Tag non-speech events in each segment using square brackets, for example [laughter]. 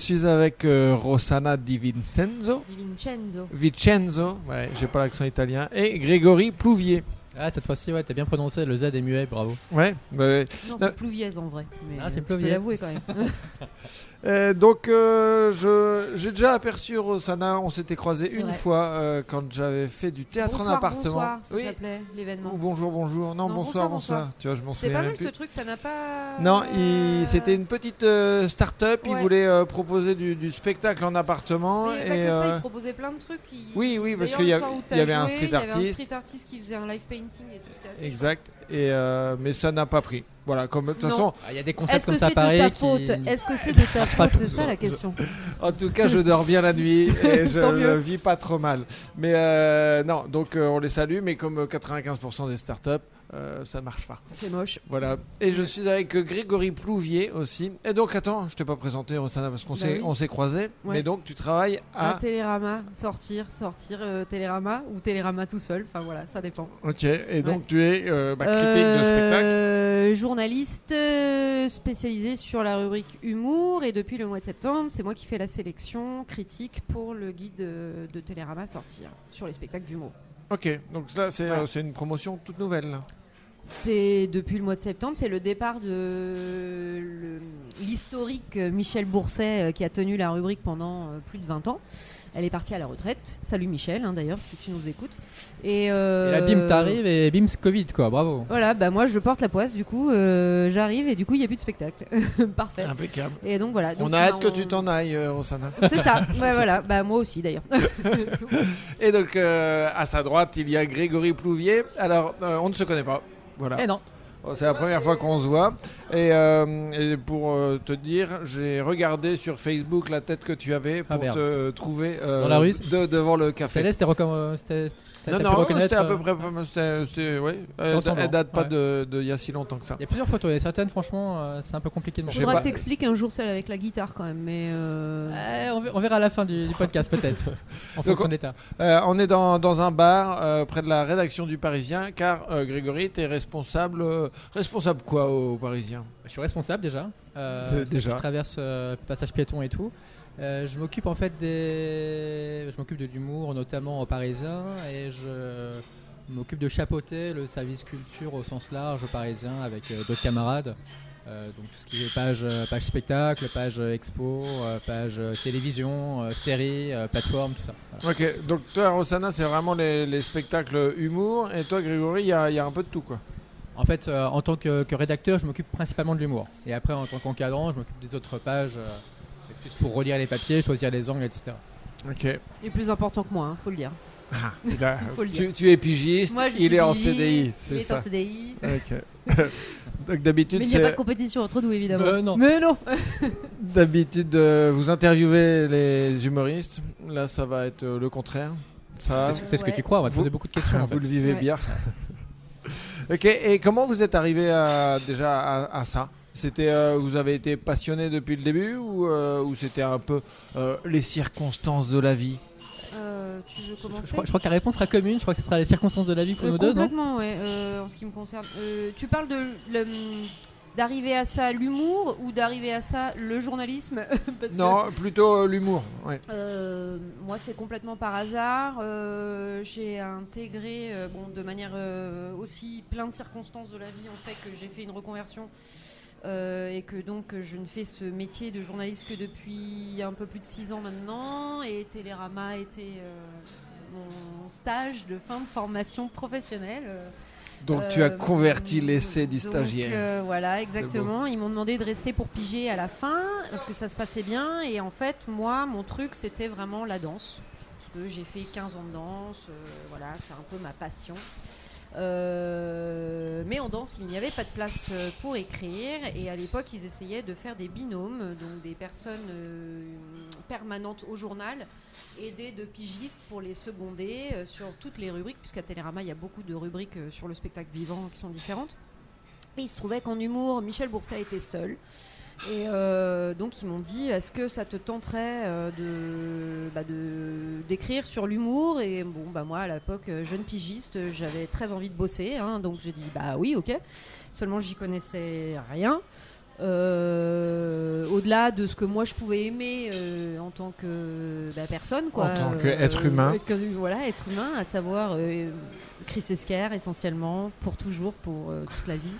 je suis avec euh, Rossana Di Vincenzo. Di Vincenzo. Vincenzo, ouais, j'ai pas l'accent italien. Et Grégory Plouvier. Ah, cette fois-ci, ouais, t'as bien prononcé, le Z est muet, bravo. Ouais, bah, Non, Euh, c'est Plouviez en vrai. Mais Ah, c'est euh, Plouviez. l'avouer quand même. [laughs] Euh, donc, euh, je- j'ai déjà aperçu Rossana. On s'était croisés C'est une vrai. fois euh, quand j'avais fait du théâtre bonsoir, en appartement. Bonsoir, ça Oui. s'appelait l'événement. Ou bonjour, bonjour. Non, Non, bonsoir, bonsoir, bonsoir. Tu vois, je m'en C'était souviens pas même mal plus. ce truc, ça n'a pas. Non, il- c'était une petite euh, start-up. Il Ouais. voulait euh, proposer du, du spectacle en appartement. Mais il avait et, pas que ça, il proposait plein de trucs. il- Oui, oui, parce qu'il y il avait un street Il y avait un artist. street artist qui faisait un live painting et tout. C'était assez Exact. Et mais ça n'a pas pris. Voilà, comme de toute façon, Ah, Il y a des concepts Est-ce que comme ça c'est pareil. de ta qui- faute? Est-ce que c'est de ta faute? C'est ça la question. [laughs] en tout cas, je dors bien la nuit [laughs] et je mieux. vis pas trop mal. Mais euh, non, donc euh, on les salue, mais comme euh, 95% des startups, euh, ça marche pas. C'est moche. Voilà. Et je suis avec Grégory Plouvier aussi. Et donc, attends, je t'ai pas présenté, Rossana, parce qu'on Bah s'est oui. on s'est croisés. Ouais. Mais donc, tu travailles À à. Télérama, sortir, sortir, euh, Télérama ou Télérama tout seul. Enfin voilà, ça dépend. Ok. Et donc, tu es euh, bah, critique de spectacle. Journaliste spécialisé sur la rubrique humour et depuis le mois de septembre, c'est moi qui fais la sélection critique pour le guide de Télérama sortir sur les spectacles d'humour. Ok. Donc là, euh, c'est une promotion toute nouvelle. C'est depuis le mois de septembre, c'est le départ de l'historique Michel Bourset euh, qui a tenu la rubrique pendant euh, plus de 20 ans. Elle est partie à la retraite. Salut Michel, hein, d'ailleurs, si tu nous écoutes. Et, euh, Et là, bim, t'arrives et bim, c'est Covid, quoi, bravo. Voilà, bah moi je porte la poisse, du coup euh, j'arrive et du coup il n'y a plus de spectacle. [laughs] Parfait. Impeccable. Et donc voilà. donc, on a hâte que tu t'en ailles, euh, Rossana. C'est ça, [laughs] ouais, voilà. Bah moi aussi d'ailleurs. [laughs] Et donc, euh, à sa droite, il y a Grégory Plouvier. Alors, euh, on ne se connaît pas. Voilà. Eh non. Bon, C'est la première fois qu'on se voit. Et, euh, et pour euh, te dire, j'ai regardé sur Facebook la tête que tu avais Ah, pour te trouver euh, Dans la rue de- devant le café. C'était Non, non, c'était à peu près. c'était- ouais, elle, elle date pas ouais. de- de il y a si longtemps que ça. Il y a plusieurs photos, et certaines, franchement, euh, c'est un peu compliqué de montrer. Faudra pas- que t'expliques un jour celle avec la guitare quand même, mais. euh, Euh, on, ver- on verra à la fin du, du podcast, peut-être, [laughs] en fonction on- de l'état. Euh, on est dans, dans un bar euh, près de la rédaction du Parisien, car euh, Grégory, tu es responsable. Euh, responsable quoi au Parisien? Je suis responsable déjà. Euh, déjà. Je traverse euh, passage piéton et tout. Euh, je m'occupe en fait des. Je m'occupe de l'humour, notamment au Parisien, et je m'occupe de chapeauter le service culture au sens large au Parisien avec d'autres camarades. Donc tout ce qui est page, page spectacle, page expo, page télévision, série, plateforme, tout ça. Voilà. Ok, donc toi, Rossana, c'est vraiment les, les spectacles humour, et toi, Grégory, il y a, il y a un peu de tout quoi. En fait, euh, en tant que, que rédacteur, je m'occupe principalement de l'humour. Et après, en tant qu'encadrant, je m'occupe des autres pages, euh, plus pour relire les papiers, choisir les angles, etc. Ok. Il est plus important que moi, hein, faut le dire. Ah, il [laughs] a- Faut le dire. tu, tu es pigiste, Moi, je il suis est en pigiste, CDI, Il c'est est ça. en CDI. Ok. [laughs] donc d'habitude, Mais il n'y a pas de compétition entre nous, évidemment. Euh, non. Mais non [laughs] d'habitude euh, vous interviewez les humoristes. Là, ça va être euh, le contraire. Ça, C'est ce que tu crois, on va te Vous- poser beaucoup de questions. en vous fait. le vivez Ouais. bien. Ok. Et comment vous êtes arrivé à, déjà à, à ça? C'était, euh, vous avez été passionné depuis le début ou, euh, ou c'était un peu euh, les circonstances de la vie? Euh, Tu veux Je, commencer? je crois, je crois que la réponse sera commune, je crois que ce sera les circonstances de la vie pour Euh, nous deux, non? Complètement, ouais, euh, en ce qui me concerne. Euh, tu parles de le- d'arriver à ça l'humour ou d'arriver à ça le journalisme [laughs] Parce que, Non, plutôt euh, l'humour. Ouais. euh, moi, c'est complètement par hasard. Euh, j'ai intégré, euh, bon, de manière euh, aussi plein de circonstances de la vie, en fait, que j'ai fait une reconversion. euh, et que donc je ne fais ce métier de journaliste que depuis un peu plus de six ans maintenant et Télérama était euh, mon stage de fin de formation professionnelle. euh, Donc tu as euh, converti l'essai du donc, stagiaire. euh, voilà, exactement. Ils m'ont demandé de rester pour piger à la fin parce que ça se passait bien. Et en fait, moi, mon truc, c'était vraiment la danse. Parce que j'ai fait 15 ans de danse. euh, voilà, c'est un peu ma passion. Euh, mais en danse, il n'y avait pas de place euh, pour écrire. Et à l'époque, ils essayaient de faire des binômes, donc des personnes euh, permanentes au journal, aider de pigistes pour les seconder sur toutes les rubriques, puisqu'à Télérama, il y a beaucoup de rubriques sur le spectacle vivant qui sont différentes. Et il se trouvait qu'en humour, Michel Bourset était seul. Et euh, donc ils m'ont dit, est-ce que ça te tenterait euh, de bah, de- d'écrire sur l'humour? Et bon, bah moi à l'époque, euh, jeune pigiste, euh, j'avais très envie de bosser, hein, donc j'ai dit, bah oui, ok. Seulement j'y connaissais rien. euh, au-delà de ce que moi je pouvais aimer euh, en tant que bah, personne, quoi. En tant Euh, qu'être humain. que- voilà, être humain, à savoir euh, Chris Esquire essentiellement, pour toujours, pour euh, toute la vie.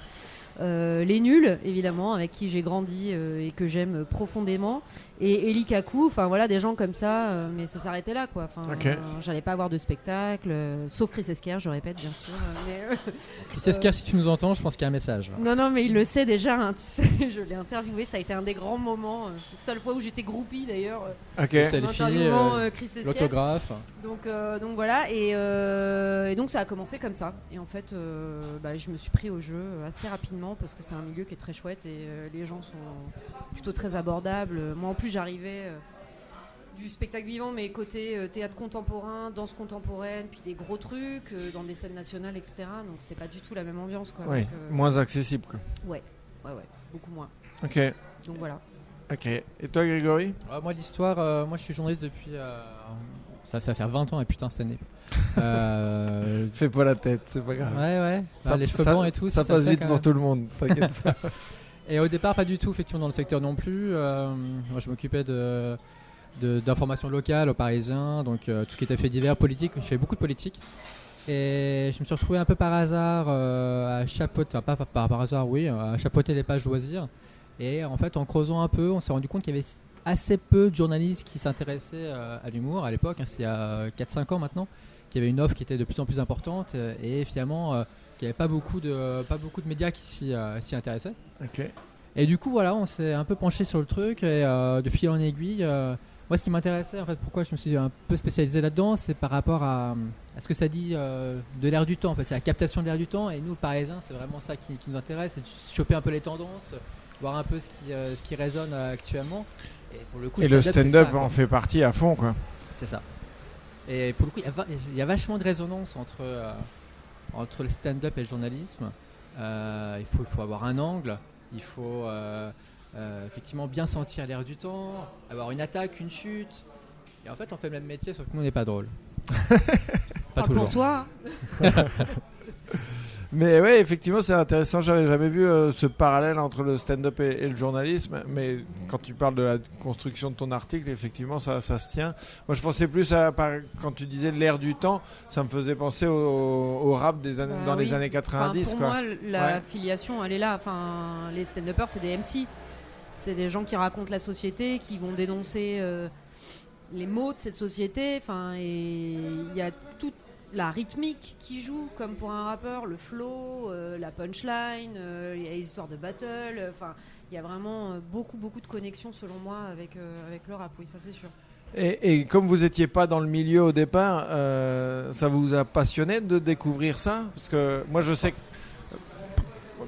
Euh, les nuls, évidemment, avec qui j'ai grandi euh, et que j'aime profondément. Et Eli Kaku, enfin voilà, des gens comme ça, euh, mais ça s'arrêtait là, quoi. Enfin, euh, j'allais pas avoir de spectacle, euh, sauf Chris Esquire, je répète, bien sûr. euh, mais, euh, [laughs] Chris Esquire, si tu nous entends, je pense qu'il y a un message. non, non, mais il le sait déjà, hein, tu sais, [laughs] je l'ai interviewé, ça a été un des grands moments. euh, seule fois où j'étais groupie d'ailleurs, Ok. L'autographe. Donc, euh, donc voilà, et, euh, et donc ça a commencé comme ça. Et en fait, euh, bah, je me suis pris au jeu assez rapidement parce que c'est un milieu qui est très chouette et euh, les gens sont plutôt très abordables. Moi en plus, j'arrivais euh, du spectacle vivant, mais côté euh, théâtre contemporain, danse contemporaine, puis des gros trucs euh, dans des scènes nationales, etc. Donc c'était pas du tout la même ambiance. Quoi. Oui, Donc, euh, moins accessible. Quoi. Ouais, ouais, beaucoup moins. Ok, Donc voilà. ok. Et toi, Grégory? Ah, moi, l'histoire, euh, moi je suis journaliste depuis. euh, ça, ça va faire 20 ans, et putain, cette année. Euh, [laughs] Fais pas la tête, c'est pas grave. ouais, ouais. Ça- Bah, les cheveux ça- blancs et tout. Ça passe vite pour tout le monde, t'inquiète pas. [laughs] Et au départ, pas du tout, effectivement, dans le secteur non plus. Euh, moi, je m'occupais de d'informations locales aux Parisiens, donc euh, tout ce qui était fait divers, politique. Je fais beaucoup de politique. Et je me suis retrouvé un peu par hasard euh, à chapeauter, enfin pas par, hasard, oui, à chapeauter les pages loisirs. Et en fait, en creusant un peu, on s'est rendu compte qu'il y avait assez peu de journalistes qui s'intéressaient à l'humour à l'époque, hein, c'est il y a 4-5 ans maintenant, qu'il y avait une offre qui était de plus en plus importante et finalement qu'il n'y avait pas beaucoup, de, pas beaucoup de médias qui s'y euh, s'y intéressaient. ok. Et du coup, voilà, on s'est un peu penché sur le truc et euh, de fil en aiguille. euh, moi, ce qui m'intéressait, en fait, pourquoi je me suis un peu spécialisé là-dedans, c'est par rapport à, à ce que ça dit euh, de l'air du temps. En fait, c'est la captation de l'air du temps. Et nous, Parisiens, c'est vraiment ça qui, qui nous intéresse, c'est de choper un peu les tendances, voir un peu ce qui, euh, ce qui résonne euh, actuellement. Et pour le coup, Et le stand-up, quoi. en fait partie à fond, quoi. C'est ça. Et pour le coup, il y a va- il y, a vachement de résonance entre, entre le stand-up et le journalisme. Euh, il, faut, il faut avoir un angle, il faut euh, euh, effectivement bien sentir l'air du temps, avoir une attaque, une chute. Et en fait, on fait le même métier, sauf que nous, on n'est pas drôle. [laughs] pas toujours. pour toi. [laughs] Mais ouais, effectivement, c'est intéressant. J'avais jamais vu euh, ce parallèle entre le stand-up et, et le journalisme. Mais quand tu parles de la construction de ton article, effectivement, ça, ça se tient. Moi, je pensais plus à par- quand tu disais l'air du temps, ça me faisait penser au, au rap des années, Bah dans les années Enfin, 90. pour quoi. moi, la Ouais. filiation, elle est là. Enfin, les stand-uppers, c'est des MC. C'est des gens qui racontent la société, qui vont dénoncer euh, les maux de cette société. Enfin, et il y a toute la rythmique qui joue, comme pour un rappeur, le flow, euh, la punchline, euh, les histoires de battle. euh, Enfin, il y a vraiment euh, beaucoup, beaucoup de connexions, selon moi, avec, avec le rap. Oui, ça c'est sûr. Et, et comme vous n'étiez pas dans le milieu au départ, ça vous a passionné de découvrir ça? Parce que moi, je sais que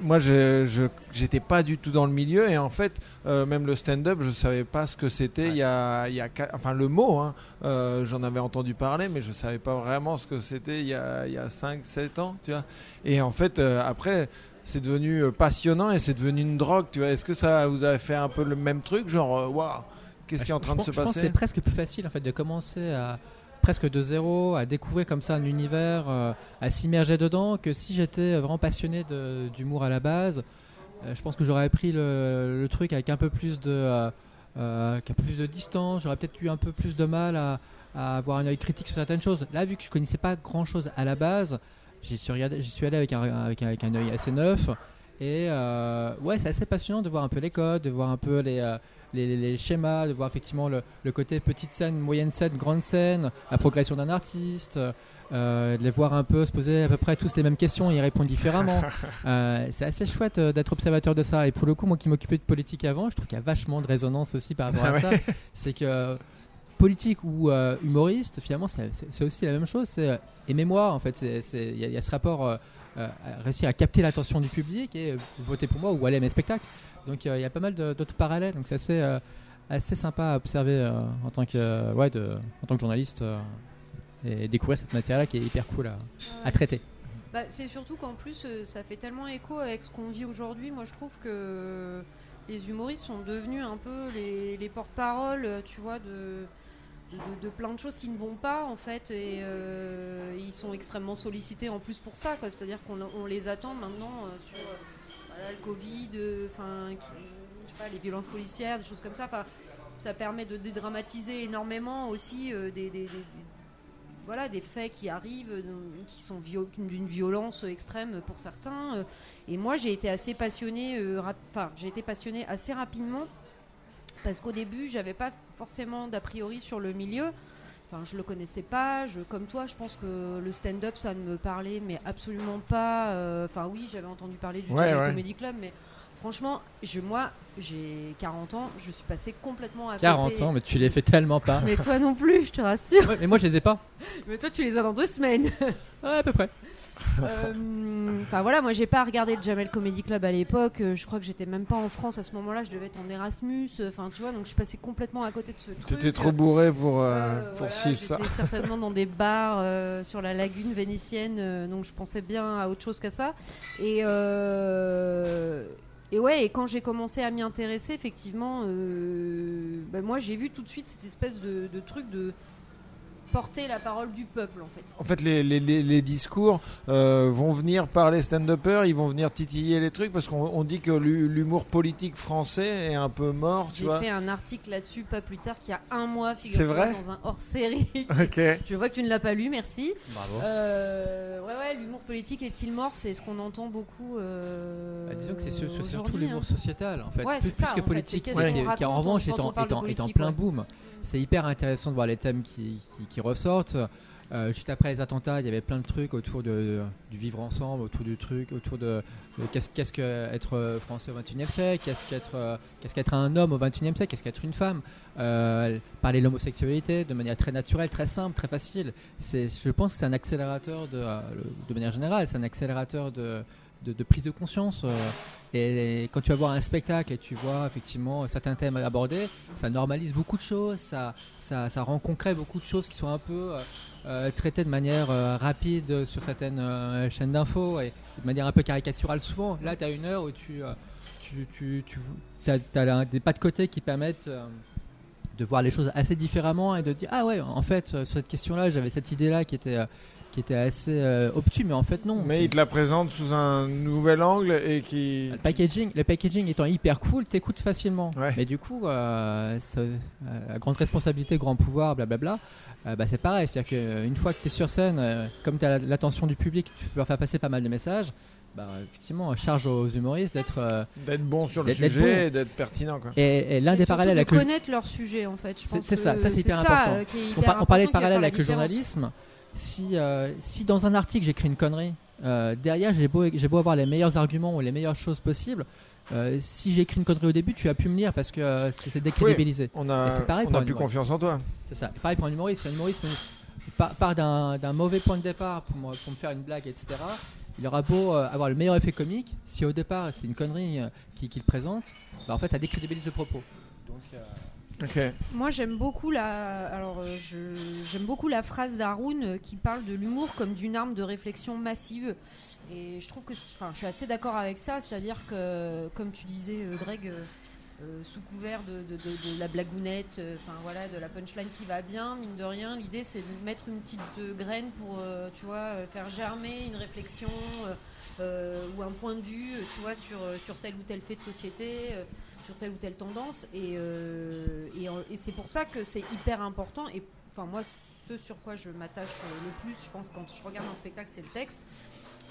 moi, je j'étais pas du tout dans le milieu et en fait, euh, même le stand-up, je savais pas ce que c'était. Il y a, il y a, enfin le mot, hein, euh, j'en avais entendu parler, mais je savais pas vraiment ce que c'était il y a, il y a 5, 7 ans, tu vois. Et en fait, euh, après. C'est devenu passionnant et c'est devenu une drogue, tu vois. Est-ce que ça vous a fait un peu le même truc, genre, waouh, qu'est-ce Bah, qui est en train je de se pense- Je pense que passer? c'est presque plus facile en fait de commencer à presque de zéro, à découvrir comme ça un univers, euh, à s'immerger dedans, que si j'étais vraiment passionné d'humour à la base, euh, je pense que j'aurais pris le, truc avec un peu plus de, euh, euh, peu plus de distance, j'aurais peut-être eu un peu plus de mal à, avoir un œil critique sur certaines choses. Là, vu que je connaissais pas grand-chose à la base, j'y suis, allé avec un, œil assez neuf. Et ouais, c'est assez passionnant de voir un peu les codes, de voir un peu les, les, les- les schémas, de voir effectivement le, le côté petite scène, moyenne scène, grande scène, la progression d'un artiste, euh, de les voir un peu se poser à peu près tous les mêmes questions et y répondre différemment. [laughs] Euh, c'est assez chouette euh, d'être observateur de ça. Et pour le coup, moi qui m'occupais de politique avant, je trouve qu'il y a vachement de résonance aussi par rapport à Ah ça. C'est que politique ou euh, humoriste, finalement, c'est aussi la même chose. C'est euh, aimez-moi, en fait. Il y, y a ce rapport, à réussir à capter l'attention du public et voter pour moi ou aller à mes spectacles. Donc euh, il y a pas mal d'autres parallèles. Donc c'est assez, euh, assez sympa à observer euh, en, tant que, ouais, de, en tant que journaliste et découvrir cette matière-là qui est hyper cool à, à traiter. Bah, c'est surtout qu'en plus, euh, ça fait tellement écho avec ce qu'on vit aujourd'hui. Moi, je trouve que les humoristes sont devenus un peu les, euh, tu vois, de, de, de plein de choses qui ne vont pas, en fait. Et euh, ils sont extrêmement sollicités en plus pour ça, quoi. C'est-à-dire qu'on on les attend maintenant euh, sur le Covid, euh, enfin, les violences policières, des choses comme ça. Enfin, ça permet de dédramatiser énormément aussi euh, des, voilà, des faits qui arrivent, euh, qui sont d'une violence extrême pour certains. Et moi, j'ai été assez passionnée, j'ai été passionnée assez rapidement parce qu'au début, j'avais pas forcément d'a priori sur le milieu. Enfin, je le connaissais pas. Je, comme toi, je pense que le stand-up, ça ne me parlait, mais absolument pas. euh, Enfin, oui, j'avais entendu parler du Ouais. Comedy Club, mais franchement, je, moi, j'ai 40 ans, je suis passée complètement à 40 côté. ans, mais tu les fais tellement pas. Mais toi non plus, je te rassure. Ouais, mais moi, je les ai pas. [laughs] Mais toi, tu les as dans deux semaines. Ouais, à peu près. Euh, Enfin voilà, moi j'ai pas regardé le Jamel Comedy Club à l'époque. euh, Je crois que j'étais même pas en France à ce moment-là. Je devais être en Erasmus. euh, Enfin tu vois, donc je suis passée complètement à côté de ce truc. T'étais trop bourré pour, euh, pour voilà, suivre ça. J'étais certainement dans des [laughs] bars euh, sur la lagune vénitienne, donc je pensais bien à autre chose qu'à ça. Et, euh, et ouais, et quand j'ai commencé à m'y intéresser, effectivement, bah, moi j'ai vu tout de suite cette espèce de, de truc de porter la parole du peuple en fait. En fait, les, les- les- les discours euh, vont venir par les stand-uppers, ils vont venir titiller les trucs parce qu'on on dit que l'hu- l'humour politique français est un peu mort, tu J'ai fait un article là-dessus pas plus tard qu'il y a un mois, figure-toi, dans un hors-série. [laughs] Ok. Je vois que tu ne l'as pas lu, merci. Bravo. Euh, ouais, ouais, l'humour politique est-il mort? C'est ce qu'on entend beaucoup. euh, Bah, disons que c'est sur- sur- surtout aujourd'hui, l'humour hein. sociétal en fait, Ouais, plus, c'est plus ça, que en fait. politique, ouais, qu'est-ce qui, en revanche est en, est en- est en politique, plein ouais. boom. C'est hyper intéressant de voir les thèmes qui, qui, ressortent. Euh, juste après les attentats, il y avait plein de trucs autour de, du vivre ensemble, autour du truc, autour de, qu'est-ce qu'est-ce que être français au 21e siècle, qu'est-ce qu'être euh, qu'est-ce qu'être un homme au 21e siècle, qu'est-ce qu'être une femme. Euh, parler de l'homosexualité de manière très naturelle, très simple, très facile. Je pense que c'est un accélérateur de, euh, de manière générale, c'est un accélérateur de, de prise de conscience. Et quand tu vas voir un spectacle et tu vois effectivement certains thèmes abordés, ça normalise beaucoup de choses, ça, ça, rend concret beaucoup de choses qui sont un peu euh, euh, traitées de manière euh, rapide sur certaines chaînes d'infos et de manière un peu caricaturale souvent. Là, tu as une heure où tu, tu, tu, tu as, des pas de côté qui permettent de voir les choses assez différemment et de dire Ah ouais, en fait, sur cette question-là, j'avais cette idée-là qui était. Qui était assez euh, obtus, mais en fait non. Mais il te la présente sous un nouvel angle et qui. le packaging, le packaging étant hyper cool, t'écoutes facilement. Ouais. Mais du coup, euh, ça- euh, grande responsabilité, grand pouvoir, blablabla, euh, bah, c'est pareil. C'est-à-dire qu'une fois que tu es sur scène, euh, comme tu as l'attention du public, tu peux leur faire passer pas mal de messages. Bah, effectivement, charge aux humoristes d'être. euh, D'être bon sur le d'être sujet bon. et d'être pertinent, quoi. et, et l'un des parallèles avec le. connaître leur sujet en fait. Je C'est- pense c'est ça, ça, c'est hyper important. On, par- on parlait de parallèle avec le journalisme. Si, euh, si dans un article j'écris une connerie, euh, derrière j'ai beau, j'ai beau avoir les meilleurs arguments ou les meilleures choses possibles, euh, si j'écris une connerie au début, tu vas plus me lire parce que c'est décrédibilisé. On a, pareil on pour a un plus humoriste. confiance en toi. C'est ça. Et pareil pour un humoriste. Si un humoriste part, d'un mauvais point de départ pour, me- pour me faire une blague, etc., il aura beau avoir le meilleur effet comique, si au départ c'est une connerie qui- qu'il présente, bah, en fait, ça décrédibilise le propos. Donc, Moi, j'aime beaucoup la. Alors, euh, j'aime beaucoup la phrase d'Haroun euh, qui parle de l'humour comme d'une arme de réflexion massive. Et je trouve que, enfin, je suis assez d'accord avec ça. C'est-à-dire que, comme tu disais, euh, Greg, sous couvert de, la blagounette, enfin voilà, de la punchline qui va bien, mine de rien, l'idée c'est de mettre une petite graine pour, tu vois, faire germer une réflexion ou un point de vue, tu vois, sur, sur tel ou tel fait de société. Euh, sur telle ou telle tendance et, euh, et, en- et c'est pour ça que c'est hyper important et enfin moi ce sur quoi je m'attache euh, le plus je pense quand je regarde un spectacle c'est le texte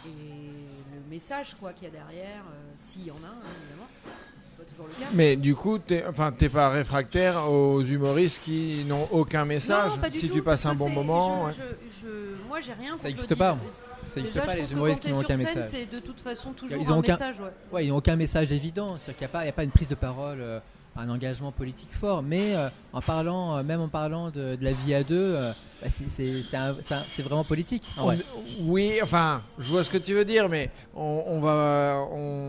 et le message quoi qu'il y a derrière euh, s'il y en a hein, évidemment c'est pas toujours le cas Mais du coup, t'es enfin, t'es pas réfractaire aux humoristes qui n'ont aucun message. Non, pas du si tout, tu passes un bon moment. je- ouais. je- je- moi j'ai rien Ça contre existe le pas. Ça n'existe pas je les humoristes qui n'ont aucun scène, message. c'est de toute façon toujours Ils ont un aucun- message ouais. Ouais, ils n'ont aucun message évident. C'est-à-dire qu'il n'y a, pas- il y a pas une prise de parole, euh, un engagement politique fort. Mais euh, en parlant, euh, même en parlant de, de la vie à deux, euh, bah, c'est- vraiment politique. en vrai. On- oui, enfin, je vois ce que tu veux dire, mais on, on va, on,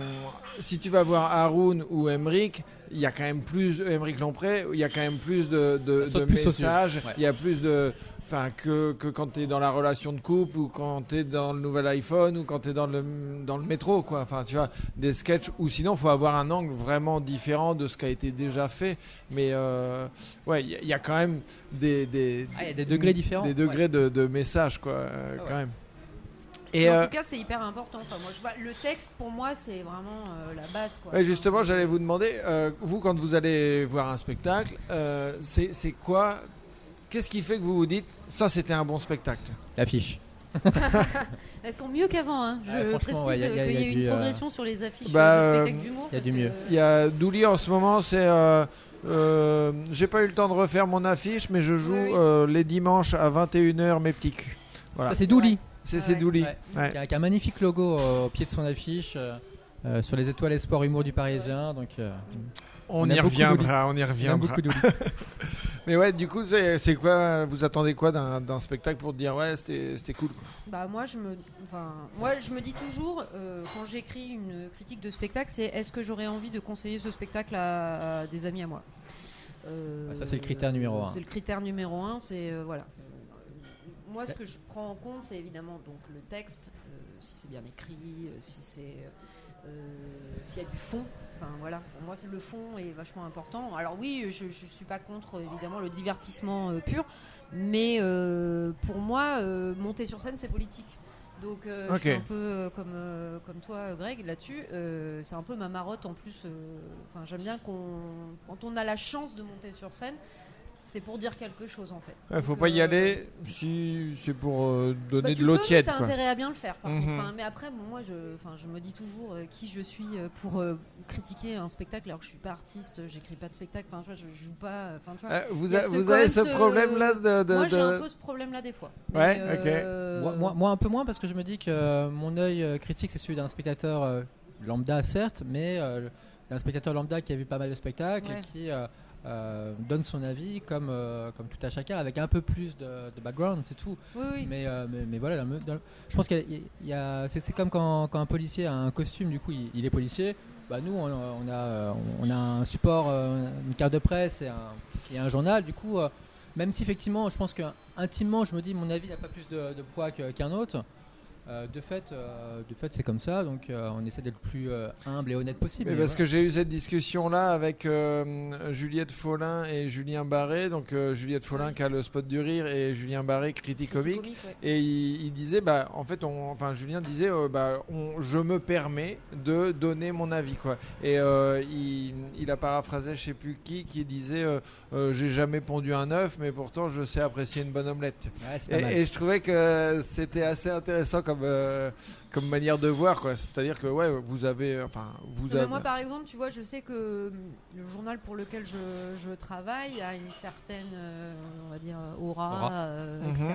si tu vas voir Haroun ou Emric, il y a quand même plus, Emric Lompré, il y a quand même plus de, de, messages, Ouais. il y a plus de, enfin, que, que quand tu es dans la relation de couple ou quand tu es dans le nouvel iPhone ou quand tu es dans le, dans le métro, quoi. Enfin, tu vois, des sketchs ou sinon, faut avoir un angle vraiment différent de ce qui a été déjà fait. Mais euh, ouais, il y, a- il y a quand même des, des, Ah, il y a des degrés différents, des degrés de, de messages, quoi, euh, Ah ouais. quand même. Et en euh, tout cas, c'est hyper important. Enfin, moi, je vois, le texte, pour moi, c'est vraiment euh, la base. Quoi. ouais, justement, j'allais vous demander, euh, vous, quand vous allez voir un spectacle, euh, c'est c'est quoi Qu'est-ce qui fait que vous vous dites, ça c'était un bon spectacle L'affiche. [laughs] Elles sont mieux qu'avant. Hein. Je franchement, précise ouais, y a- euh, y a- qu'il y y a eu du, une euh, progression sur les affiches Bah, euh, de euh, spectacles d'humour. y a du mieux. que- Il y a Douli en ce moment, c'est. euh, euh, J'ai pas eu le temps de refaire mon affiche, mais je joue Oui, oui. euh, les dimanches à 21h mes petits culs. Voilà. Ça, c'est Douli, C'est Ah c'est ouais. Douli. Ouais. Ouais. qui a, qui a un magnifique logo euh, au pied de son affiche. euh, euh, sur les étoiles espoir humour du Parisien, donc euh, On, On y reviendra, on y reviendra. beaucoup Douli. [laughs] Mais ouais, du coup, c'est c'est quoi Vous attendez quoi d'un d'un spectacle pour dire ouais, c'était cool quoi? Bah moi je me, enfin moi je me dis toujours euh, quand j'écris une critique de spectacle, c'est est-ce que j'aurais envie de conseiller ce spectacle à, à des amis à moi? Euh, Ah, ça, c'est le critère numéro un. C'est le critère numéro un, c'est euh, voilà. Moi ce que je prends en compte, c'est évidemment donc le texte, euh, si c'est bien écrit, si c'est euh, s'il y a du fond. Enfin voilà, pour moi c'est le fond est vachement important. Alors oui, je, je suis pas contre évidemment le divertissement euh, pur, mais euh, pour moi, euh, monter sur scène, c'est politique. Donc, euh, je suis un peu euh, comme, euh, comme toi, Greg, là-dessus. C'est un peu ma marotte en plus. Enfin, j'aime bien qu'on, quand on a la chance de monter sur scène, c'est pour dire quelque chose en fait. Ouais, faut Donc, pas y euh, aller si c'est pour euh, bah, donner tu de l'eau tiède. T'as quoi. intérêt à bien le faire, par Mhm. Enfin, mais après, bon, moi, je, me dis toujours euh, qui je suis euh, pour euh, critiquer un spectacle alors que je suis pas artiste, j'écris pas de spectacle. Enfin, tu je, je joue pas. Enfin, tu vois. Euh, vous Il a ce- vous avez ce problème-là de. de- moi, j'ai un peu ce problème-là des fois. Ouais, Mais, ok. euh, Moi, un peu moins parce que je me dis que euh, mon œil critique c'est celui d'un spectateur euh, lambda certes, mais euh, d'un spectateur lambda qui a vu pas mal de spectacles Ouais. et qui euh, donne son avis comme, euh, comme tout à chacun avec un peu plus de, de background, c'est tout. Oui, oui. Mais, euh, mais, mais voilà, dans le- dans le- je pense qu'il y a- il y a, c'est, comme quand, quand un policier a un costume, du coup il, il est policier. Bah nous on, on a, on a un support, une carte de presse et un, et un journal. Du coup, même si effectivement je pense que intimement je me dis mon avis n'a pas plus de, de poids qu'un autre. Euh, de fait, euh, de fait c'est comme ça. Donc euh, on essaie d'être le plus euh, humble et honnête possible. Mais parce voilà. que j'ai eu cette discussion-là avec euh, Juliette Follin et Julien Barré. Donc euh, Juliette Follin Oui. qui a le spot du rire et Julien Barré critique Critique ouais. Et il, il disait, bah, en fait, on, enfin, Julien disait, euh, bah, on- je me permets de donner mon avis, quoi. Et euh, il, il a paraphrasé, je sais plus qui, qui disait, euh, euh, j'ai jamais pondu un œuf, mais pourtant je sais apprécier une bonne omelette. Ouais. Et, et je trouvais que c'était assez intéressant comme, euh, comme manière de voir, quoi. C'est-à-dire que, ouais, vous avez, enfin, vous Non, mais avez. moi, par exemple, tu vois, je sais que hum, le journal pour lequel je, je travaille a une certaine, euh, on va dire, aura, Aura. euh, Mhm. etc.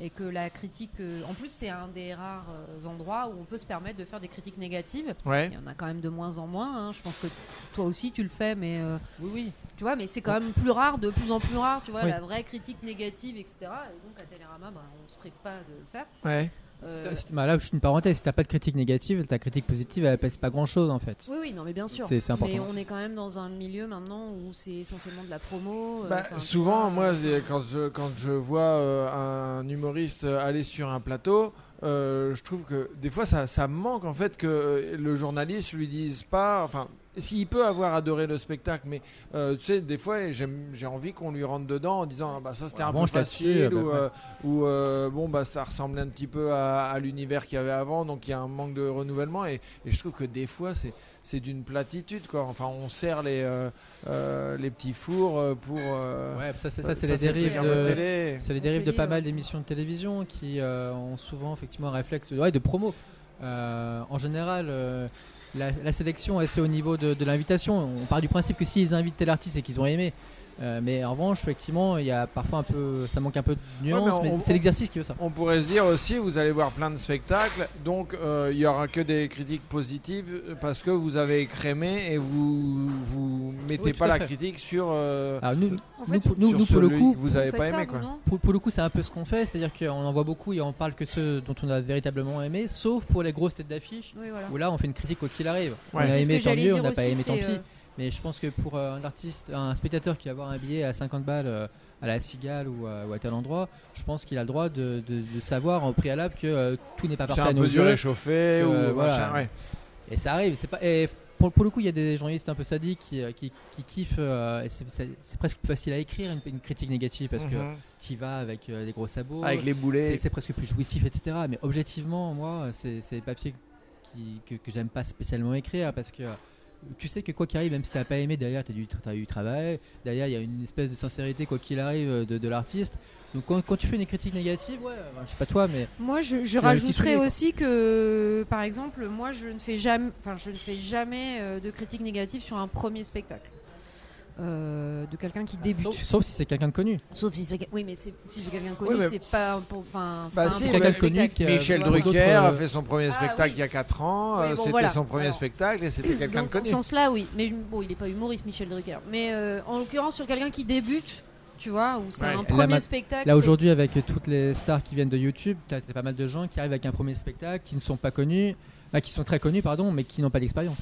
Et que la critique, euh, en plus, c'est un des rares euh, endroits où on peut se permettre de faire des critiques négatives. Ouais. Il y en a quand même de moins en moins. hein. Je pense que toi aussi, tu le fais, mais euh, Oui, oui. tu vois, mais c'est quand même plus rare, de plus en plus rare, tu vois, Oui. la vraie critique négative, etc. Et donc à Télérama, bah, on se prive pas de le faire. Ouais. Euh, Si- bah, là, juste une parenthèse. Si t'as pas de critique négative, ta critique positive, elle pèse pas grand chose en fait. oui, oui, non, mais bien sûr. C'est- important. Mais on est quand même dans un milieu maintenant où c'est essentiellement de la promo. euh, Bah, souvent, moi, euh, quand je, quand je vois euh, un humoriste aller sur un plateau, euh, je trouve que des fois, ça, ça me manque en fait que le journaliste lui dise pas. Enfin, s'il peut avoir adoré le spectacle, mais euh, tu sais, des fois, j'aime- j'ai envie qu'on lui rentre dedans en disant ah, bah, ça c'était Ouais, un peu facile bah, ou, ouais. euh, ou, euh, bon, bah, ça ressemblait un petit peu à, à l'univers qu'il y avait avant, donc il y a un manque de renouvellement. Et, et je trouve que des fois, c'est c'est d'une platitude quoi. Enfin, on sert les, euh, euh, les petits fours pour. euh, Ouais, ça, c'est ça, c'est ça, les le dérives de. télé. C'est les dérives de pas ouais. mal d'émissions de télévision qui euh, ont souvent effectivement un réflexe de, ouais, de promo. Euh, en général, euh, la, la sélection fait au niveau de, l'invitation. On part du principe que s'ils invitent tel artiste et qu'ils ont aimé. Euh, mais en revanche, effectivement, il y a parfois un peu, ça manque un peu de nuance, mais c'est l'exercice qui veut ça. On pourrait se dire aussi, vous allez voir plein de spectacles, donc euh, il y aura que des critiques positives euh, parce que vous avez écrémé et vous vous mettez Oui, pas la critique sur euh, Alors nous, En nous, fait, pour- nous, sur nous, pour le celui coup, que vous avez pas ça, aimé quoi. pour, pour le coup, c'est un peu ce qu'on fait, c'est-à-dire qu'on en voit beaucoup et on parle que ceux dont on a véritablement aimé, sauf pour les grosses têtes d'affiche, Oui, voilà. où là on fait une critique quoi qu'il arrive. Ouais. On a aimé tant mieux, on n'a pas aimé tant pis. Euh, Mais je pense que pour euh, un artiste, un spectateur qui va avoir un billet à 50 balles euh, à la Cigale ou, à- ou à tel endroit, je pense qu'il a le droit de, de- de savoir au préalable que euh, tout n'est pas C'est parfait à un peu du yeux. réchauffé ou euh, voilà. ouais. Et ça arrive. C'est pas. Et pour, pour le coup, il y a des journalistes un peu sadiques qui, euh, qui, qui kiffent. euh, c'est- c'est c'est presque plus facile à écrire une, une critique négative parce que Mhm. tu vas avec euh, des gros sabots. Avec les boulets. c'est c'est presque plus jouissif, etc. Mais objectivement, moi, c'est c'est des papiers qui, que, que j'aime pas spécialement écrire parce que tu sais que quoi qu'il arrive, même si t'as pas aimé, derrière t'as du, as eu du travail, derrière il y a une espèce de sincérité, quoi qu'il arrive, euh, de, de l'artiste. Donc quand, quand tu fais une critique négative, ouais, enfin, je sais pas toi, mais Moi, je, rajouterais aussi que, par exemple, moi, je ne fais jamais, enfin, je ne fais jamais euh, de critique négative sur un premier spectacle Euh, de quelqu'un qui débute. sauf, sauf si c'est quelqu'un de connu. Sauf si c'est, oui, mais si c'est quelqu'un de connu, Oui, mais- c'est pas, pour- enfin, Bah si, quelqu'un de connu qui, euh, Michel tu vois, Drucker a euh, fait son premier Ah, spectacle oui. il y a 4 ans. Oui, euh, bon, c'était voilà. son premier Alors, spectacle et c'était quelqu'un de Donc, dans connu. ce sens-là, oui. Mais bon, il n'est pas humoriste, Michel Drucker. Mais euh, en l'occurrence, sur quelqu'un qui débute, tu vois, où c'est Ouais. un Là, premier ma- spectacle. Là aujourd'hui, avec toutes les stars qui viennent de YouTube, t'as t'as pas mal de gens qui arrivent avec un premier spectacle, qui ne sont pas connus, bah, qui sont très connus, pardon, mais qui n'ont pas d'expérience.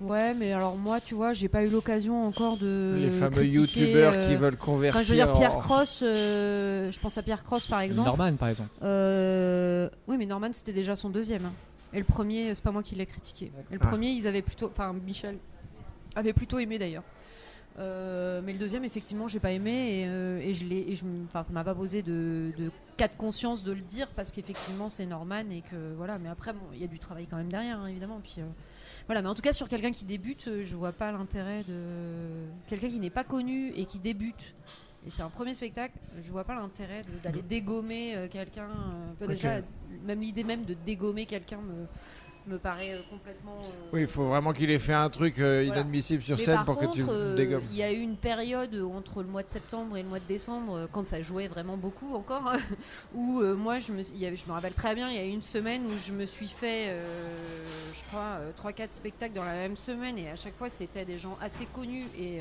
Ouais, mais alors moi, tu vois, j'ai pas eu l'occasion encore de. Les fameux youtubeurs euh, qui veulent convertir. Enfin, je veux dire, Pierre en- Cross, euh, je pense à Pierre Cross par exemple. Norman, par exemple. Euh, oui, mais Norman, c'était déjà son deuxième. hein. Et le premier, c'est pas moi qui l'ai critiqué. Et le Ah. premier, ils avaient plutôt. Enfin, Michel avait plutôt aimé d'ailleurs. Euh, mais le deuxième, effectivement, j'ai pas aimé et, euh, et je l'ai. je Enfin, ça m'a pas posé de, de cas de conscience de le dire parce qu'effectivement, c'est Norman et que voilà. Mais après, bon, il y a du travail quand même derrière, hein, évidemment. Puis euh, voilà. Mais en tout cas, sur quelqu'un qui débute, euh, je vois pas l'intérêt de quelqu'un qui n'est pas connu et qui débute. Et c'est un premier spectacle, je vois pas l'intérêt d'aller dégommer euh, quelqu'un. euh. Déjà, même l'idée même de dégommer quelqu'un me, me paraît euh, complètement. euh, Oui, il faut vraiment qu'il ait fait un truc euh, Voilà. inadmissible sur mais scène pour contre, que tu dégommes. il y a eu une période entre le mois de septembre et le mois de décembre, quand ça jouait vraiment beaucoup encore, [laughs] où moi, je me, il y avait- je me rappelle très bien, il y a eu une semaine où je me suis fait, je crois, 3-4 spectacles dans la même semaine, et à chaque fois, c'était des gens assez connus, et,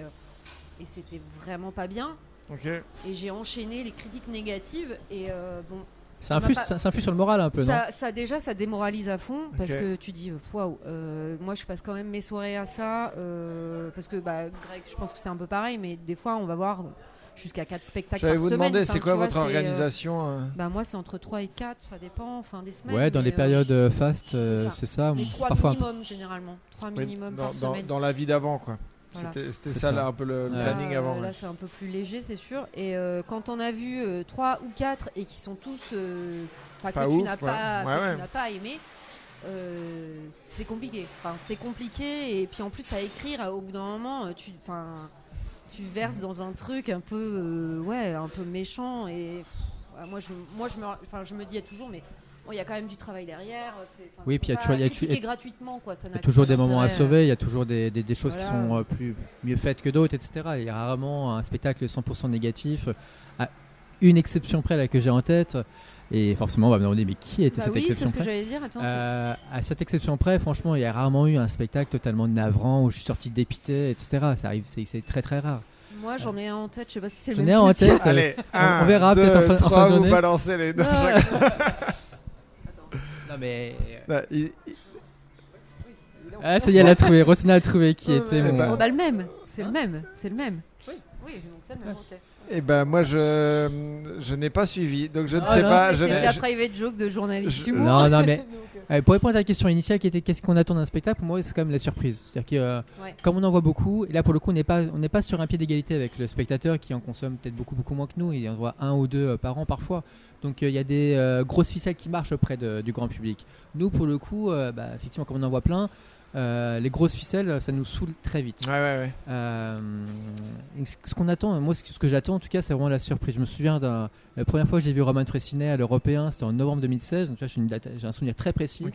et c'était vraiment pas bien. Ok. Et j'ai enchaîné les critiques négatives, et euh, bon, Ça pas- influe sur le moral un peu, non ça, déjà ça démoralise à fond parce que tu dis waouh euh, moi je passe quand même mes soirées à ça euh, parce que bah Greg je pense que c'est un peu pareil mais des fois on va voir jusqu'à 4 spectacles J'allais par vous semaine demander, Enfin, c'est tu quoi vois, votre c'est, euh, organisation euh, bah moi c'est entre 3 et 4 ça dépend enfin des semaines Ouais, dans les euh, périodes fast, ça. c'est ça. mais c'est 3 parfois un peu- minimum généralement 3 oui, minimum dans, par dans- semaine dans la vie d'avant, quoi. Voilà. C'était ça, ça. là, un peu le, Ouais. planning avant. euh, ouais. Là, c'est un peu plus léger, c'est sûr. Et euh, quand on a vu 3 ou 4 et qui sont tous. euh, enfin, Pas que tu n'as ouais. pas, Ouais, que tu n'as pas aimé. euh, c'est compliqué. Enfin, c'est compliqué et puis en plus à écrire, au bout d'un moment, euh, tu, enfin, tu verses dans un truc un peu, euh, ouais, un peu méchant et pff, moi, je, moi, je me, enfin, je me dis toujours, mais bon, il y a quand même du travail derrière. enfin, Oui, puis il y a toujours- il y a critiquer tu- gratuitement, quoi. Ça Il y n'a a toujours aucun des moments à sauver, il y a toujours des, des- des choses qui sont euh, plus, mieux faites que d'autres, etc. Il y a rarement un spectacle 100% négatif. À une exception près là, que j'ai en tête, et forcément on va me demander mais qui était Bah cette oui, c'est exception ce que j'allais dire. Attends, Euh, à cette exception près, franchement, il y a rarement eu un spectacle totalement navrant où je suis sorti dépité, etc. Ça arrive, c'est c'est très très rare. Moi, j'en ai un en tête. Je sais pas si c'est le J'en même. ai un en tête. Allez, on un, verra deux, peut-être en fin- en fin de trois, vous journée. balancez les [laughs] deux. Non, mais Bah, il- ah, ça y est, elle a trouvé. Rosina a trouvé qui était mon. bah, Oh, bah, le même. C'est le Hein même. C'est le même. Oui. Oui, donc c'est le même. ok. Eh ben moi je je n'ai pas suivi donc je ne Ah, sais non, pas c'est la je- private joke de journaliste. je-. Non, non, mais- [laughs] Donc, euh, Ouais, pour répondre à ta question initiale qui était qu'est-ce qu'on attend d'un spectacle, pour moi c'est quand même la surprise. C'est-à-dire que euh, Ouais. comme on en voit beaucoup, et là pour le coup on n'est pas, on n'est pas sur un pied d'égalité avec le spectateur qui en consomme peut-être beaucoup beaucoup moins que nous, il en voit un ou deux euh, par an parfois. Donc euh, il y a des euh, grosses ficelles qui marchent auprès de- du grand public. Nous pour le coup, euh, bah, effectivement comme on en voit plein, euh, les grosses ficelles ça nous saoule très vite. Ouais ouais ouais. Euh, ce qu'on attend, moi ce que j'attends en tout cas c'est vraiment la surprise. Je me souviens d'un, la première fois que j'ai vu Roman Fressinet à l'Européen, c'était en novembre 2016, donc vois, j'ai un souvenir très précis.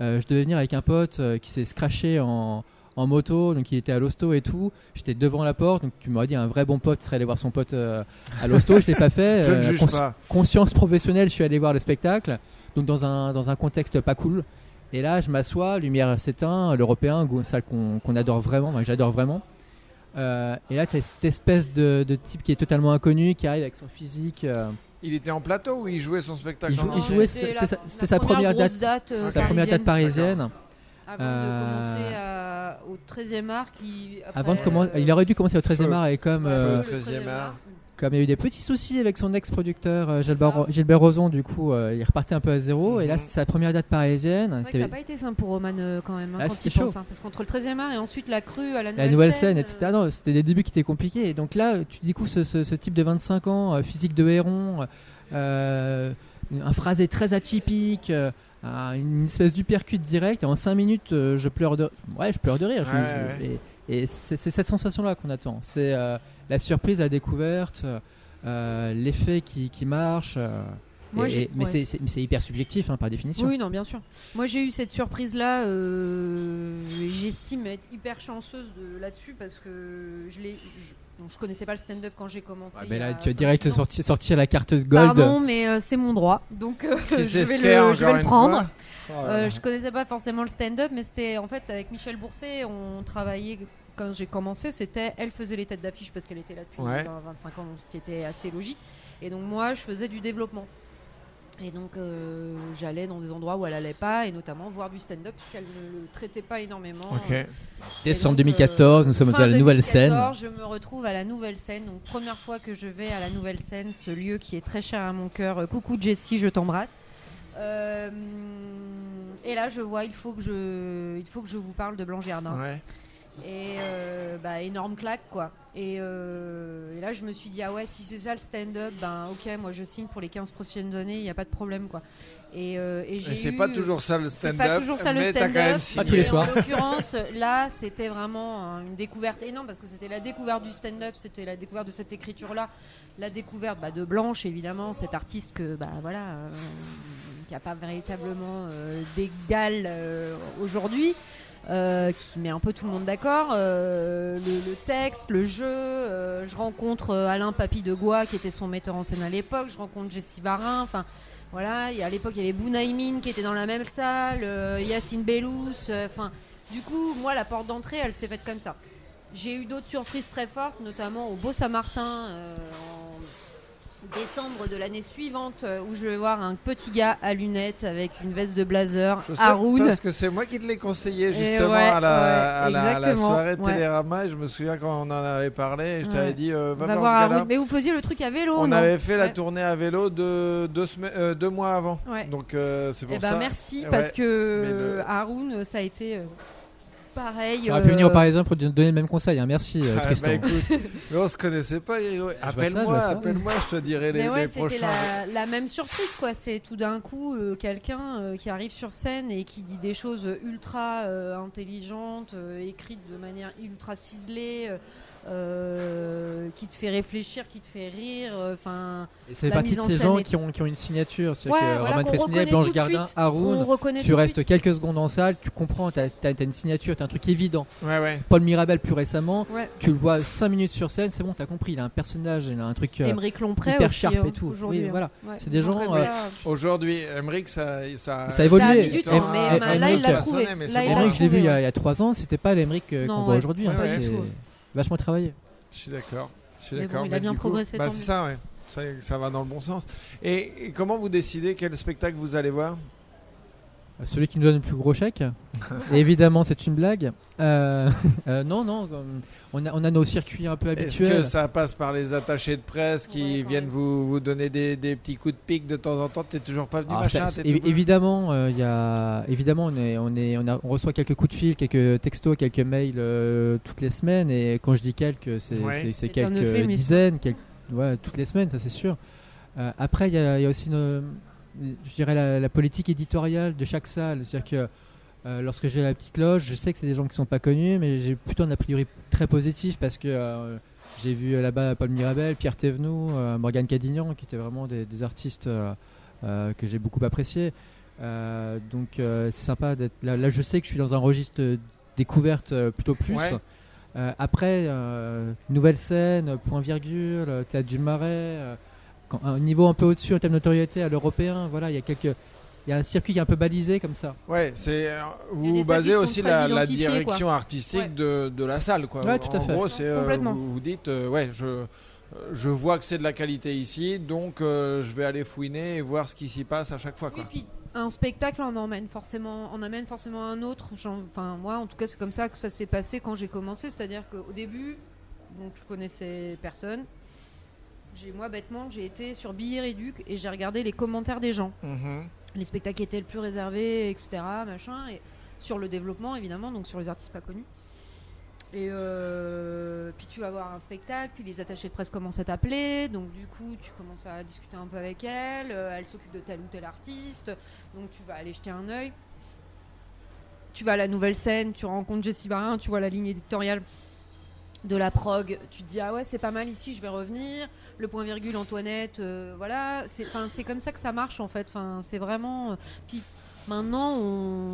Euh, je devais venir avec un pote qui s'est scratché en, en moto, donc il était à l'hosto et tout. J'étais devant la porte, donc tu m'aurais dit un vrai bon pote serait aller voir son pote à l'hosto. je l'ai pas fait. [laughs] Je ne juge cons- pas. Conscience professionnelle, je suis allé voir le spectacle, donc dans un, dans un contexte pas cool. Et là, je m'assois, lumière s'éteint, l'européen, salle qu'on adore vraiment, que j'adore vraiment. Euh, et là, tu as cette espèce de, de type qui est totalement inconnu, qui arrive avec son physique. euh, Il était en plateau ou il jouait son spectacle Il entier jouait- c'était sa- première grosse date- euh, sa première date parisienne. Avant Euh, de commencer à- au 13e art qui. Avant de après, commencer, euh, il aurait dû commencer au 13e Feu. art et comme ouais, euh, Feu. le 13e 13e art. Comme il y a eu des petits soucis avec son ex-producteur euh, Gilbert. Gilbert Rozon, du coup, euh, il repartait un peu à zéro. Et là, Mhm. c'est sa première date parisienne. C'est vrai que ça n'a pas été simple pour Roman euh, quand même, hein, Ah, quand il pense. hein, parce qu'entre le 13e art et ensuite la crue à la nouvelle, la nouvelle scène, scène, etc. Non, c'était des débuts qui étaient compliqués. Et donc là, tu découvres ce, ce- ce type de 25 ans, physique de héron, un phrasé très atypique, un- une espèce d'uppercut direct. Et en 5 minutes, je pleure de, ouais, je pleure de rire. Je- Ouais, je- ouais. Et, et c'est cette sensation-là qu'on attend. C'est la surprise, la découverte, euh, l'effet qui, qui marche. euh, Moi, et- j'ai- et- mais ouais. c'est- c'est mais c'est hyper subjectif hein, par définition. Oui, non, bien sûr. Moi, j'ai eu cette surprise-là. euh, et J'estime être hyper chanceuse de- là-dessus parce que je l'ai. je- bon, je connaissais pas le stand-up quand j'ai commencé. Ouais, il mais y là, a tu vas 5-6 direct ans. sortir la carte gold. Pardon, mais euh, c'est mon droit. Donc, euh, [laughs] je vais le, je vais encore le une prendre. Oh là Euh, là. je connaissais pas forcément le stand-up, mais c'était en fait avec Michel Bourset, on travaillait quand j'ai commencé. C'était elle faisait les têtes d'affiche parce qu'elle était là depuis Ouais. 20, 25 ans, donc ce qui était assez logique. Et donc moi, je faisais du développement. Et donc euh, j'allais dans des endroits où elle allait pas, et notamment voir du stand-up puisqu'elle ne le traitait pas énormément. Euh, Décembre et donc, 2014, euh, nous sommes à la nouvelle scène. 2014, Je me retrouve à la nouvelle scène. Donc première fois que je vais à la nouvelle scène, ce lieu qui est très cher à mon cœur. Euh, Coucou Jessie, je t'embrasse. Euh, et là, je vois, il faut que je, il faut que je vous parle de Blanche Gardin. Ouais. Et euh, bah, énorme claque, quoi. Et, euh, et là, je me suis dit, ah ouais, si c'est ça le stand-up, ben ok, moi je signe pour les 15 prochaines années, il n'y a pas de problème, quoi. Et, euh, et j'ai c'est eu- pas toujours ça le c'est stand-up. pas toujours ça le mais t'as quand stand-up. même Pas signé. tous les soirs. En l'occurrence, là, c'était vraiment une découverte énorme parce que c'était la découverte du stand-up, c'était la découverte de cette écriture-là, la découverte bah, de Blanche, évidemment, cette artiste que, bah voilà, euh, qui n'a pas véritablement euh, d'égal euh, aujourd'hui. Euh, qui met un peu tout le monde d'accord. Euh, le, texte, le jeu. euh, je rencontre Alain Papy de Goua, qui était son metteur en scène à l'époque. Je rencontre Jessie Varin. Enfin, voilà. À l'époque, il y avait Bounaïmin qui était dans la même salle. Yacine Bellous. Enfin, du coup, moi, la porte d'entrée, elle s'est faite comme ça. J'ai eu d'autres surprises très fortes, notamment au Beau Saint-Martin décembre de l'année suivante, euh, où je vais voir un petit gars à lunettes avec une veste de blazer, Je sais Haroun. parce que c'est moi qui te l'ai conseillé justement ouais, à, la, ouais, à, la, à la exactement, soirée ouais. Télérama. Et je me souviens quand on en avait parlé, et je t'avais dit euh, va, Va voir. Haroun. Mais vous faisiez le truc à vélo, On non avait fait la tournée à vélo de deux, semaines, euh, deux mois avant. Donc euh, c'est pour Eh ben ça. merci parce que le- Haroun, ça a été pareil. Tu aurais pu venir au Parisien pour donner le même conseil. hein. Merci, euh, Ah, Tristan. bah, écoute, [laughs] mais on se connaissait pas. Appelle-moi, appelle-moi, je te dirai les, Mais ouais, les c'était prochains. la, la même surprise, quoi. C'est tout d'un coup euh, quelqu'un euh, qui arrive sur scène et qui dit des choses ultra euh, intelligentes, euh, écrites de manière ultra ciselée, euh, euh, qui te fait réfléchir, qui te fait rire. euh, Enfin, Et ça fait la partie de ces gens est- qui ont, qui ont une signature. C'est Ouais, que voilà, Roman Fresnay, Blanche Gardin, suite. Haroun. on reconnaît Tu restes suite. quelques secondes en salle, tu comprends, tu as, une signature, tu as un truc évident. Ouais, ouais. Paul Mirabel plus récemment, Ouais. tu le vois 5 minutes sur scène, c'est bon, tu as compris, il a un personnage, il a un truc euh, hyper aussi, sharp hein, et tout. Oui, hein. voilà. Ouais, C'est des gens, euh. Aujourd'hui, Emmerich, ça, ça, Ça a évolué. Ça a mis du temps, mais là, il l'a trouvé. c'est Emmerich, je l'ai vu il y a- ouais. il y a 3 ans, c'était pas l'Emeric euh, Non, qu'on voit aujourd'hui. Vachement travaillé. Je suis d'accord. Je suis Mais bon, d'accord. il a bien progressé, Bah, c'est ça, ouais. Ça, ça va dans le bon sens. Et, et comment vous décidez quel spectacle vous allez voir? Celui qui nous donne le plus gros chèque. Et [laughs] évidemment, c'est une blague. Euh, [laughs] euh, non, non, on a, on a nos circuits un peu Est-ce habituels. que ça passe par les attachés de presse qui Ouais, viennent vous, vous donner des, des petits coups de pique de temps en temps? T'es toujours pas venu, Alors, machin? ça, évidemment, euh, il y a, évidemment, on, est, on, est, on, a- on reçoit quelques coups de fil, quelques textos, quelques mails euh, toutes les semaines. Et quand je dis quelques, c'est Ouais. quelques dizaines, quelques- ouais, toutes les semaines, ça c'est sûr. Euh, après, il y, a il y a aussi, une- je dirais, la, la politique éditoriale de chaque salle. C'est-à-dire que euh, lorsque j'ai la petite loge, je sais que c'est des gens qui sont pas connus, mais j'ai plutôt un a priori très positif parce que euh, j'ai vu euh, là-bas Paul Mirabel, Pierre Thévenoud, euh, Morgane Cadignan, qui étaient vraiment des, des artistes que j'ai beaucoup appréciés. Donc c'est sympa d'être là. Là, je sais que je suis dans un registre découverte plutôt plus. Ouais. Après, nouvelle scène, point virgule, théâtre du Marais, quand- un niveau un peu au-dessus en termes de notoriété à l'européen. Voilà, il y a quelques, il y a un circuit qui est un peu balisé comme ça. Ouais, c'est euh, vous basez aussi la, la quoi. direction artistique Ouais. de, de la salle, quoi. Ouais, tout à en fait. gros, c'est euh, Complètement. vous, vous dites, euh, ouais, je euh, je vois que c'est de la qualité ici, donc euh, je vais aller fouiner et voir ce qui s'y passe à chaque fois, Oui, quoi. puis un spectacle on emmène forcément, on amène forcément un autre. Enfin, moi, en tout cas, c'est comme ça que ça s'est passé quand j'ai commencé. C'est-à-dire qu'au début, donc je connaissais personne. J'ai moi bêtement, j'ai été sur Billet Réduc et j'ai regardé les commentaires des gens, Mhm. les spectacles qui étaient le plus réservés, etc. Machin, et sur le développement évidemment, donc sur les artistes pas connus. Et euh, puis tu vas voir un spectacle, puis les attachés de presse commencent à t'appeler, donc du coup tu commences à discuter un peu avec elle, euh, elle s'occupe de tel ou tel artiste, donc tu vas aller jeter un œil. Tu vas à la nouvelle scène, tu rencontres Jessie Barin, tu vois la ligne éditoriale de la prog, tu te dis ah ouais c'est pas mal ici, je vais revenir. Le point virgule Antoinette, euh, voilà, c'est enfin c'est comme ça que ça marche en fait. Enfin c'est vraiment. euh, Puis maintenant on,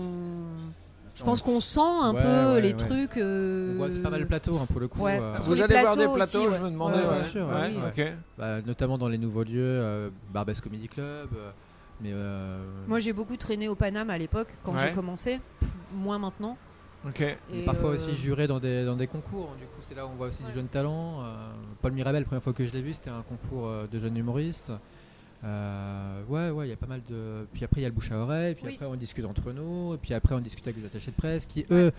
je pense qu'on sent un Ouais, peu ouais, les ouais. trucs. euh, c'est pas mal le plateau hein, pour le coup. Ouais. euh, Vous les allez voir des plateaux aussi, je me demandais. Bien sûr, Ouais, oui. bah, notamment dans les nouveaux lieux, euh, Barbès Comedy Club. euh, mais euh, Moi j'ai beaucoup traîné au Paname à l'époque quand Ouais. j'ai commencé, Pff, moins maintenant. Et, parfois euh, aussi juré dans des, dans des concours. Du coup, c'est là où on voit aussi Ouais. du jeune talent. Euh, Paul Mirabel, la première fois que je l'ai vu, c'était un concours euh, de jeunes humoristes. Euh, ouais, ouais, il y a pas mal de. Puis après, il y a le bouche à oreille. Puis Oui. après, on discute entre nous. Et puis après, on discute avec les attachés de presse qui, eux,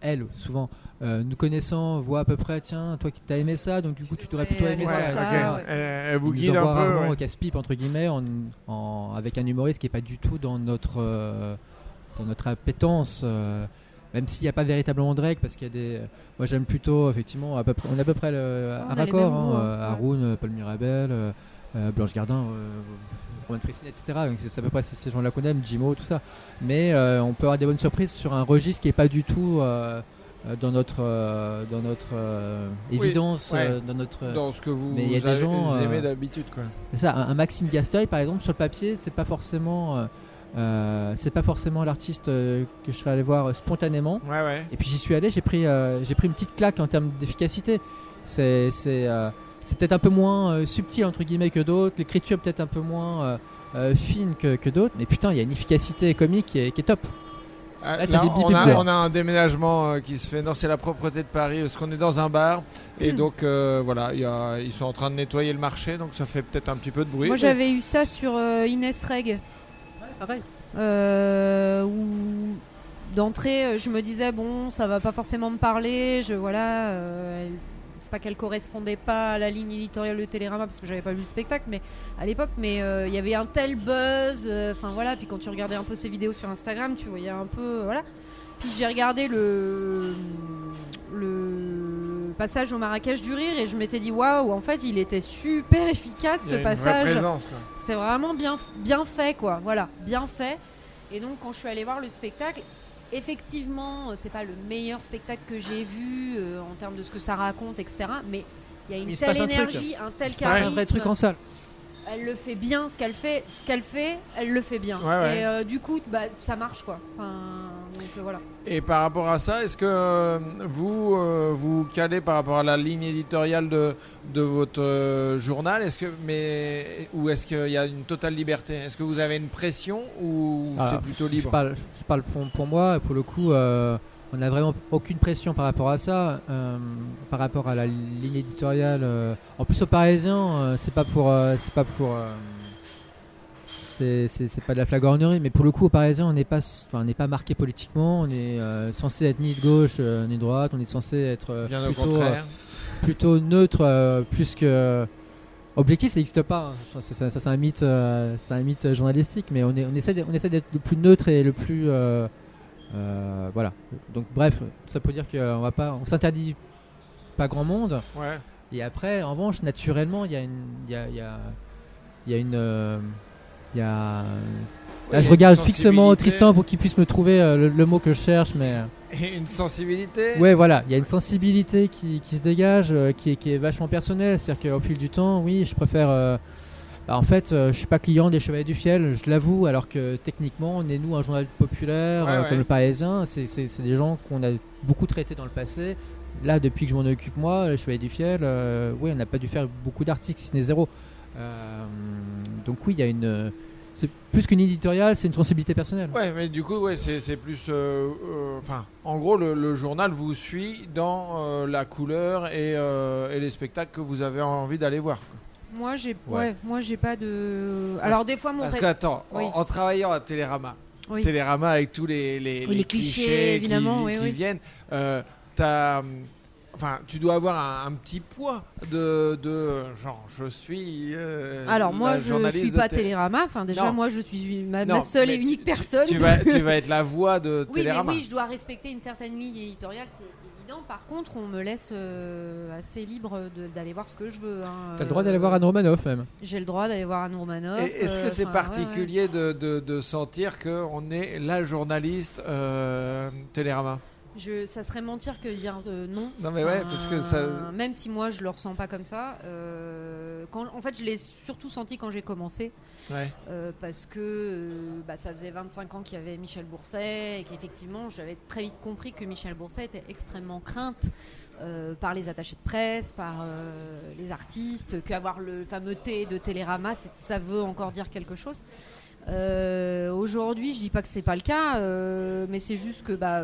elles, souvent, euh, nous connaissant, voient à peu près tiens, toi qui t'as aimé ça, donc du coup, tu devrais plutôt aimer Ouais, ça. ça, ouais. Elle, vous guide un peu. ouais. au casse-pipe entre guillemets en, en- avec un humoriste qui est pas du tout dans notre euh, dans notre appétence euh, même s'il n'y a pas véritablement de règles parce qu'il y a des moi j'aime plutôt effectivement à peu près on a à peu près le, on un raccord hein, hein. euh, Ouais. Haroun euh, Paul Mirabel euh, Blanche Gardin euh, Roman Fressine etc donc c'est à peu près ces, ces gens-là qu'on aime Jimo tout ça mais euh, on peut avoir des bonnes surprises sur un registre qui est pas du tout dans notre euh, dans notre euh, évidence ouais. euh, dans notre Dans ce que vous, Mais il y a des avez- gens, vous aimez d'habitude, quoi. ça, un, un Maxime Gasteuil par exemple sur le papier, c'est pas forcément, euh, c'est pas forcément l'artiste euh, que je serais allé voir euh, spontanément. Ouais, ouais. Et puis j'y suis allé, j'ai pris, euh, j'ai pris une petite claque en termes d'efficacité. C'est, c'est, euh, c'est peut-être un peu moins euh, subtil entre guillemets que d'autres, l'écriture peut-être un peu moins euh, euh, fine que, que d'autres, mais putain, il y a une efficacité comique qui est, qui est top. Ah, Là, là, on, a, on a un déménagement euh, qui se fait. Non, c'est la propreté de Paris parce qu'on est dans un bar et Hmm. donc euh, voilà, il y a- ils sont en train de nettoyer le marché, donc ça fait peut-être un petit peu de bruit. Moi mais- j'avais eu ça sur euh, Inès Reg. Pareil. euh, où d'entrée euh, je me disais bon ça va pas forcément me parler je voilà euh, c'est pas qu'elle correspondait pas à la ligne éditoriale de Télérama parce que j'avais pas vu le spectacle mais à l'époque mais euh, il y avait un tel buzz enfin voilà puis quand tu regardais un peu ses vidéos sur Instagram tu voyais un peu voilà puis j'ai regardé le le passage au Marrakech du rire et je m'étais dit waouh en fait il était super efficace ce passage c'était vraiment bien, bien fait, quoi. Voilà, bien fait. Et donc, quand je suis allée voir le spectacle, effectivement, euh, c'est pas le meilleur spectacle que j'ai vu euh, en termes de ce que ça raconte, etc. Mais il y a une Il telle passe un énergie, un tel C'est pas un charisme. vrai truc en salle. Elle le fait bien, ce qu'elle fait, ce qu'elle fait, elle le fait bien. Ouais, ouais. Et euh, du coup, bah, ça marche, quoi. Enfin, donc euh, voilà. Et par rapport à ça, est-ce que euh, vous euh, vous calez par rapport à la ligne éditoriale de, de votre euh, journal? Est-ce que mais ou est-ce qu'il y a une totale liberté? Est-ce que vous avez une pression ou Ah, c'est plutôt libre? parle, je parle pour, pour moi, et pour le coup, euh, on n'a vraiment aucune pression par rapport à ça, euh, par rapport à la ligne éditoriale. euh. En plus, au Parisien, euh, c'est pas pour, euh, c'est pas pour, euh, c'est c'est- c'est pas de la flagornerie, mais pour le coup, au Parisien, on n'est pas, enfin, on n'est pas marqué politiquement, on est euh, censé être ni de gauche euh, ni de droite, on est censé être euh, Bien au plutôt, contraire. plutôt neutre, euh, plus que objectif, ça n'existe pas. hein. Je pense que Ça, ça, c'est un mythe, euh, c'est un mythe journalistique, mais on, est, on essaie, d'être- on essaie d'être le plus neutre et le plus, euh, euh, voilà. Donc bref, ça peut dire qu'on va pas, on s'interdit pas grand monde. Ouais. Et après, en revanche, naturellement, il y a une, il y a, il y a, y a une, euh, il y a. Là, je regarde fixement. Tristan pour qu'il puisse me trouver euh, le, le mot que je cherche, mais. euh, Et une sensibilité. Ouais, voilà, il y a une sensibilité qui, qui se dégage, euh, qui, est, qui est vachement personnelle. C'est-à-dire qu'au fil du temps, oui, je préfère. Bah, en fait, euh, je suis pas client des Chevaliers du Fiel, je l'avoue, alors que techniquement, on est nous un journal populaire Ouais, euh, ouais. comme le Parisien. C'est des gens qu'on a beaucoup traités dans le passé. Là, depuis que je m'en occupe moi, les Chevaliers du Fiel, euh, oui, on n'a pas dû faire beaucoup d'articles, si ce n'est zéro. Donc oui, il y a une. C'est plus qu'une éditoriale, c'est une sensibilité personnelle. Ouais, mais du coup, ouais, c'est plus. euh, euh, Enfin, en gros, le, le journal vous suit dans euh, la couleur et, et les spectacles que vous avez envie d'aller voir. quoi. Moi, j'ai Ouais. ouais. moi j'ai pas de. Alors, des fois, mon. Parce ré- qu'attends, Oui. en, en travaillant à Télérama, Oui. Télérama avec tous les, les, Oui, les clichés, évidemment, qui, viennent, euh, t'as, enfin, tu dois avoir un, un petit poids de, de genre, je suis. euh, Alors moi je journaliste suis pas Té- Télérama, enfin déjà Non. moi je suis ma, Non, ma seule et unique tu- personne. Tu, vas, tu vas [laughs] être la voix de Oui, mais Télérama. oui, je dois respecter une certaine ligne éditoriale, c'est évident. Par contre, on me laisse euh, assez libre d'aller voir ce que je veux. hein. T'as le droit d'aller voir Anne Romanoff même. J'ai le droit d'aller voir Anne Romanoff. Et Est-ce que euh, c'est enfin, ouais, ouais. particulier De, de, de sentir qu'on est la journaliste euh, Télérama? Je, ça serait mentir que dire euh, non. Non, mais ouais, parce que ça. Euh, Même si moi je le ressens pas comme ça. euh, quand, en fait, je l'ai surtout senti quand j'ai commencé. Ouais. euh, parce que bah, ça faisait 25 ans qu'il y avait Michel Bourset et qu'effectivement j'avais très vite compris que Michel Bourset était extrêmement crainte par les attachés de presse, par les artistes, qu'avoir le fameux T de Télérama, ça veut encore dire quelque chose. Aujourd'hui, je dis pas que c'est pas le cas, mais c'est juste que bah,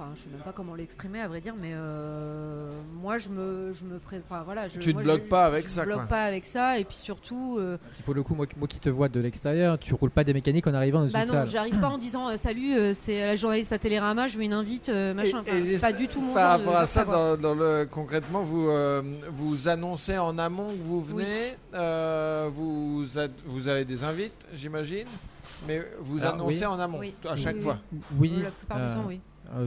Enfin, je sais même pas comment l'exprimer à vrai dire, mais euh, moi je me, je me pré- enfin, voilà, je, Tu te moi, bloques je- pas avec je ça, me bloque quoi. pas avec ça, et puis surtout, euh, Pour le coup, moi, moi qui te vois de l'extérieur, tu roules pas des mécaniques en arrivant dans bah une non, j'arrive pas en disant euh, salut, euh, c'est la journaliste à Télérama, je veux une invite, euh, machin. Enfin, c'est pas du tout mon Par rapport à ça, quoi. dans, dans le, concrètement, vous, euh, vous annoncez en amont que vous venez, Oui. euh, vous, ad- vous avez des invites, j'imagine, mais vous Alors, annoncez oui. en amont, Oui. à chaque Oui, fois. Oui. La plupart euh, du temps, oui. Euh,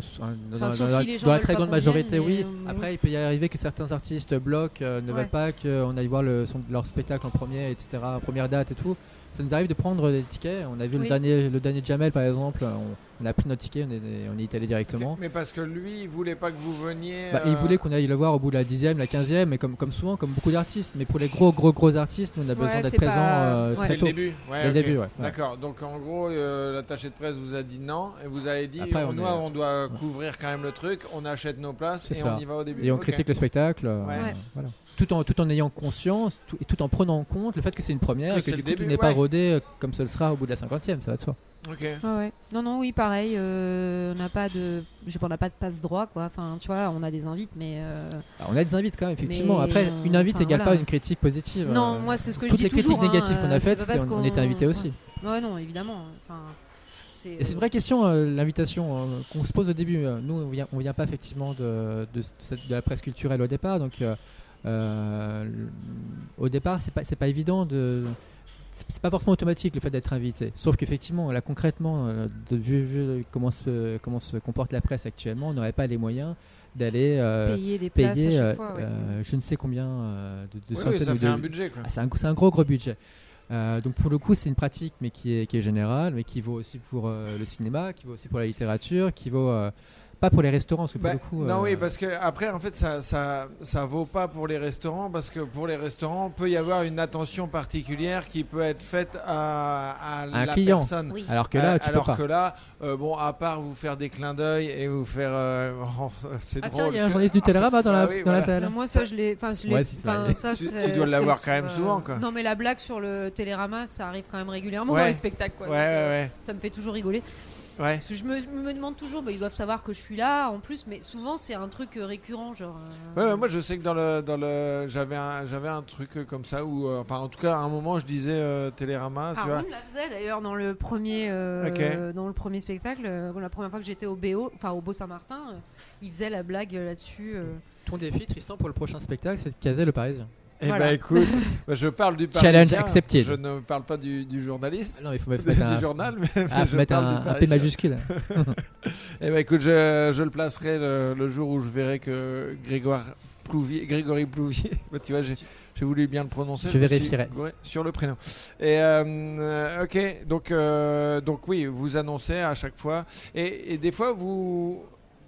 dans, Enfin, si la très grande majorité, oui. mais, euh, Après, il peut y arriver que certains artistes bloquent, euh, ne Ouais. veulent pas qu'on aille voir le, son- leur spectacle en premier, etc., première date et tout. Ça nous arrive de prendre des tickets. On a vu le dernier, le dernier Jamel, par exemple. On, on a pris notre ticket, on est, on est allé directement. Mais parce que lui, il voulait pas que vous veniez. Bah, euh, Il voulait qu'on aille le voir au bout de la dixième, la quinzième, mais comme, comme souvent, comme beaucoup d'artistes. Mais pour les gros, gros, gros artistes, nous, on a besoin Ouais, d'être présents pas- euh, ouais. Dès très le tôt. début, ouais, Dès le début, ouais, ouais. D'accord. Donc en gros, euh, l'attaché de presse vous a dit non et vous avez dit Après, on, on doit, est- on doit couvrir quand même le truc, on achète nos places et ça. on y va au début. Et on critique le spectacle, euh, Ouais. Ouais. voilà. tout, en, tout en ayant conscience tout, et tout en prenant en compte le fait que c'est une première Que et que du le coup début, tu n'es pas rodé euh, comme ce le sera au bout de la cinquantième, ça va de soi. Ok. Ouais, ouais. Non, non, oui, pareil. euh, on n'a pas de, je sais pas, on n'a pas de passe droit, quoi. Enfin, tu vois, on a des invites, mais euh, Alors, on a des invites quand même, effectivement. Mais, Après, euh, une invite enfin, égale voilà. pas une critique positive. non, euh, moi c'est ce que je toutes dis les critiques hein, négatives qu'on a faites, on, on était invité aussi. Ouais, non, évidemment. Enfin, c'est. Et c'est une vraie question, euh, l'invitation euh, qu'on se pose au début. Nous, on vient, on vient pas effectivement de, de, cette- de la presse culturelle au départ, donc euh, euh, au départ, c'est pas, c'est pas évident de. C'est pas forcément automatique le fait d'être invité. Sauf qu'effectivement, là concrètement, euh, de, vu, vu comment, se, comment se comporte la presse actuellement, on n'aurait pas les moyens d'aller euh, payer des places payer à euh, chaque fois. ouais. euh, je ne sais combien euh, de, de Oui, oui, ça ou fait de- un budget ah, c'est un, un gros gros budget. Euh, donc pour le coup, c'est une pratique, mais qui est, qui est générale, mais qui vaut aussi pour euh, le cinéma, qui vaut aussi pour la littérature, qui vaut euh, pas pour les restaurants, parce que pour Bah, le coup. non, euh, oui, parce que après, en fait, ça, ça, ça vaut pas pour les restaurants, parce que pour les restaurants, peut y avoir une attention particulière qui peut être faite à, à Un la client. personne. Oui. Alors que là, Euh, tu alors peux pas. que là, euh, bon, à part vous faire des clins d'œil et vous faire, euh, [laughs] c'est Ah drôle. tiens, il y a un que- journaliste du Télérama dans la, Ah oui, dans la salle. Non, moi ça je l'ai enfin je l'ai Ouais, Tu- c'est- tu dois l'avoir quand même euh, souvent, quoi. Non mais la blague sur le Télérama ça arrive quand même régulièrement Ouais. dans les spectacles quoi. Ouais, Donc, ouais, ouais. Ça me fait toujours rigoler. Ouais. Parce que je me, me demande toujours, bah, ils doivent savoir que je suis là en plus, mais souvent c'est un truc euh, récurrent, genre. euh, Ouais, ouais, moi je sais que dans le dans le j'avais un j'avais un truc euh, comme ça où euh, enfin en tout cas à un moment je disais euh, Télérama tu vois la faisait d'ailleurs dans le premier euh, dans le premier spectacle, euh, la première fois que j'étais au BO, enfin au Beau Saint-Martin, euh, il faisait la blague là-dessus. euh. Ton défi, Tristan, pour le prochain spectacle, c'est de caser le Parisien. Eh Voilà. ben écoute [laughs] bah, je parle du Challenge accepted. je ne parle pas du, du journaliste Ah non, il faut [laughs] mettre du un, journal mais ah, je mettre parle un, du un P majuscule. [laughs] Eh ben écoute je, je le placerai le, le jour où je verrai que Grégoire Plouvier Grégory Plouvier bah, tu vois j'ai j'ai voulu bien le prononcer Je vérifierai. sur le prénom et euh, ok donc euh, donc oui vous annoncez à chaque fois et, et des fois vous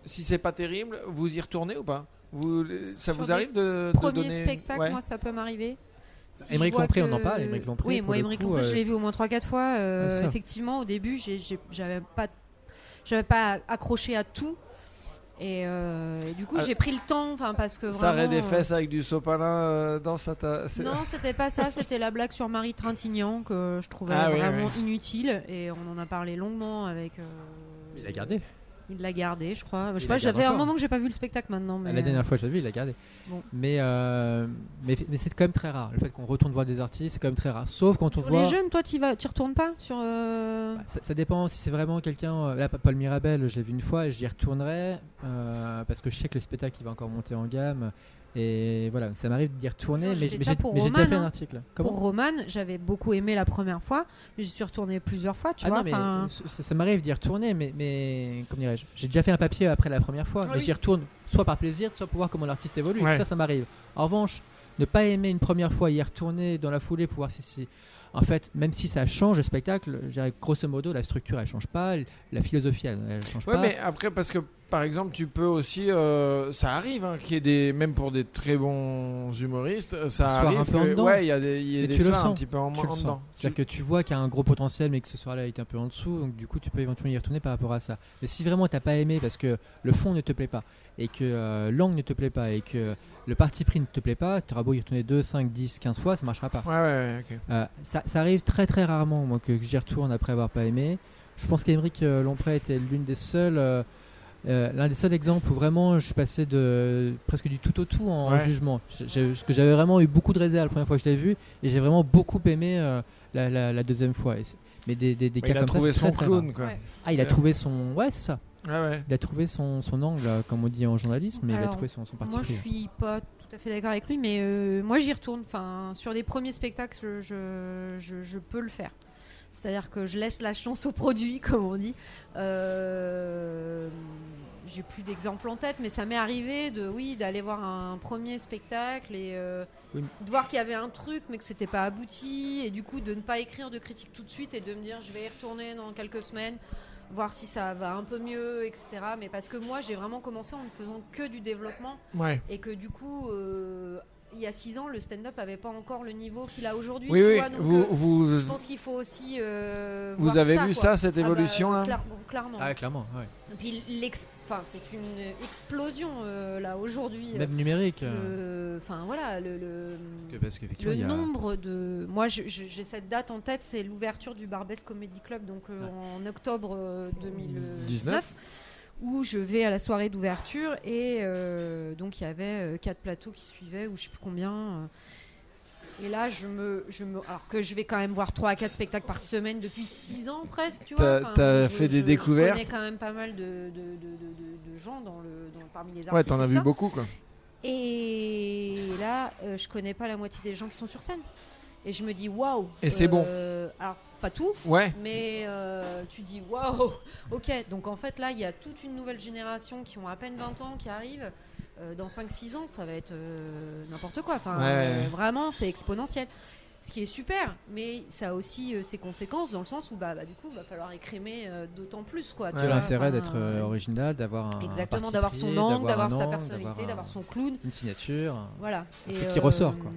si c'est pas terrible vous y retournez ou pas? Vous ça Sur vous arrive de, de Premier donner spectacle, ouais. moi ça peut m'arriver. Si Émeric Lompré, on en parle, Émeric Lompré, Oui, moi Émeric Lompré, je euh, l'ai vu au moins 3-4 fois. euh, effectivement, au début, j'avais pas, j'avais pas accroché à tout. Et, euh, et du coup, Ah, j'ai pris le temps, enfin parce que ça vraiment, des euh, fesses avec du sopalin euh, dans sa Non, c'était pas ça, c'était la blague sur Marie Trintignant que je trouvais Ah oui, vraiment oui. inutile et on en a parlé longuement avec. euh, Il a gardé. Il l'a gardé, je crois. Je sais pas, j'avais un moment que j'ai pas vu le spectacle maintenant. Mais... La dernière fois que je l'ai vu, il l'a gardé. Bon. Mais, euh, mais, mais c'est quand même très rare. Le fait qu'on retourne voir des artistes, c'est quand même très rare. Sauf quand on Sur voit. les jeunes, toi, tu vas, tu retournes pas sur. euh, Bah, Ça, ça dépend si c'est vraiment quelqu'un. euh, Là, Paul Mirabel, je l'ai vu une fois et j'y retournerai euh, parce que je sais que le spectacle il va encore monter en gamme. Et voilà, ça m'arrive d'y retourner, mais, j'ai déjà Roman, fait un hein. article. Pour Roman, j'avais beaucoup aimé la première fois, mais j'y suis retournée plusieurs fois, tu Ah vois. non, mais enfin, ça, ça m'arrive d'y retourner, mais, mais comment dirais-je J'ai déjà fait un papier après la première fois, Ah mais oui. j'y retourne soit par plaisir, soit pour voir comment l'artiste évolue. Ouais. Ça, ça m'arrive. En revanche, ne pas aimer une première fois, y retourner dans la foulée pour voir si. En fait, même si ça change le spectacle, je dirais grosso modo, la structure elle change pas, la philosophie elle, elle change Ouais, pas. mais après, parce que par exemple, tu peux aussi. euh, ça arrive hein, qu'il y ait des. Même pour des très bons humoristes, euh, ça arrive. que- ouais, il y a des, y a des soirs un petit peu en, sens. dedans. C'est-à-dire que tu vois qu'il y a un gros potentiel, mais que ce soir-là il est un peu en dessous, donc du coup tu peux éventuellement y retourner par rapport à ça. Mais si vraiment t'as pas aimé parce que le fond ne te plaît pas, et que euh, l'angle ne te plaît pas, et que le parti pris ne te plaît pas, tu auras beau y retourner 2, 5, 10, 15 fois, ça marchera pas. Ouais, ouais, ok. Euh, ça, ça arrive très très rarement moi, que, que j'y retourne après avoir pas aimé. Je pense qu'Emeric euh, Lompré était l'une des seules, euh, euh, l'un des seuls exemples où vraiment je suis passé de presque du tout au tout en Ouais. jugement. Parce que j'avais vraiment eu beaucoup de réserves la première fois que je l'ai vu et j'ai vraiment beaucoup aimé euh, la, la- la deuxième fois. Et mais des, des, des Ouais, cas il a comme trouvé ça, c'est son très, très rare. clown, quoi. Ouais. Ah, il a Ouais. trouvé son, ouais c'est ça. Ouais. Il a trouvé son, son angle, euh, comme on dit en journalisme, mais il a trouvé son, son parti Moi, je suis pas tout à fait d'accord avec lui, mais euh, moi, j'y retourne. Enfin, sur les premiers spectacles, je, je, je peux le faire. C'est-à-dire que je laisse la chance au produit, [laughs] comme on dit. Euh, J'ai plus d'exemples en tête, mais ça m'est arrivé de, oui, d'aller voir un premier spectacle et euh, Oui. de voir qu'il y avait un truc, mais que c'était pas abouti, et du coup de ne pas écrire de critique tout de suite et de me dire, je vais y retourner dans quelques semaines voir si ça va un peu mieux, etc. Mais parce que moi, j'ai vraiment commencé en ne faisant que du développement Ouais. et que du coup, euh, il y a six ans, le stand-up avait pas encore le niveau qu'il a aujourd'hui. Oui, tu oui. vois, donc, vous, euh, vous, je pense qu'il faut aussi. euh, vous voir avez ça, vu quoi. ça, cette Ah bah, évolution là clair- bon, Clairement. Ah, clairement, ouais. Et puis, enfin, c'est une explosion euh, là aujourd'hui. Même numérique. euh, Enfin voilà, le, le- parce que- parce le a- nombre de. Moi, j'ai cette date en tête, c'est l'ouverture du Barbès Comedy Club, donc euh, Ouais. en octobre euh, 2019, 19. où je vais à la soirée d'ouverture et euh, donc il y avait euh, quatre plateaux qui suivaient, ou je sais plus combien. euh. Et là, je me, je me, alors que je vais quand même voir 3 à 4 spectacles par semaine depuis 6 ans presque, tu vois. T'as- Enfin, t'as je- fait des je- découvertes Je connais quand même pas mal de, de, de- de- gens dans le, dans- parmi les artistes. Ouais, t'en as vu ça. beaucoup quoi. Et là, euh, je connais pas la moitié des gens qui sont sur scène. Et je me dis waouh. Et c'est bon. euh, Alors pas tout, Ouais. mais euh, tu dis waouh. [laughs] Ok. Donc en fait là, il y a toute une nouvelle génération qui ont à peine 20 ans qui arrive. Euh, dans 5-6 ans, ça va être euh, n'importe quoi. Enfin, Ouais, ouais, euh, ouais. vraiment, c'est exponentiel. Ce qui est super, mais ça a aussi euh, ses conséquences dans le sens où bah, bah, du coup, il va falloir écrémer euh, d'autant plus quoi. tu Ouais, l'intérêt enfin, d'être original, d'avoir un Exactement, d'avoir son angle, d'avoir sa personnalité, d'avoir son clown. une signature. Voilà. Un truc qui ressort, quoi.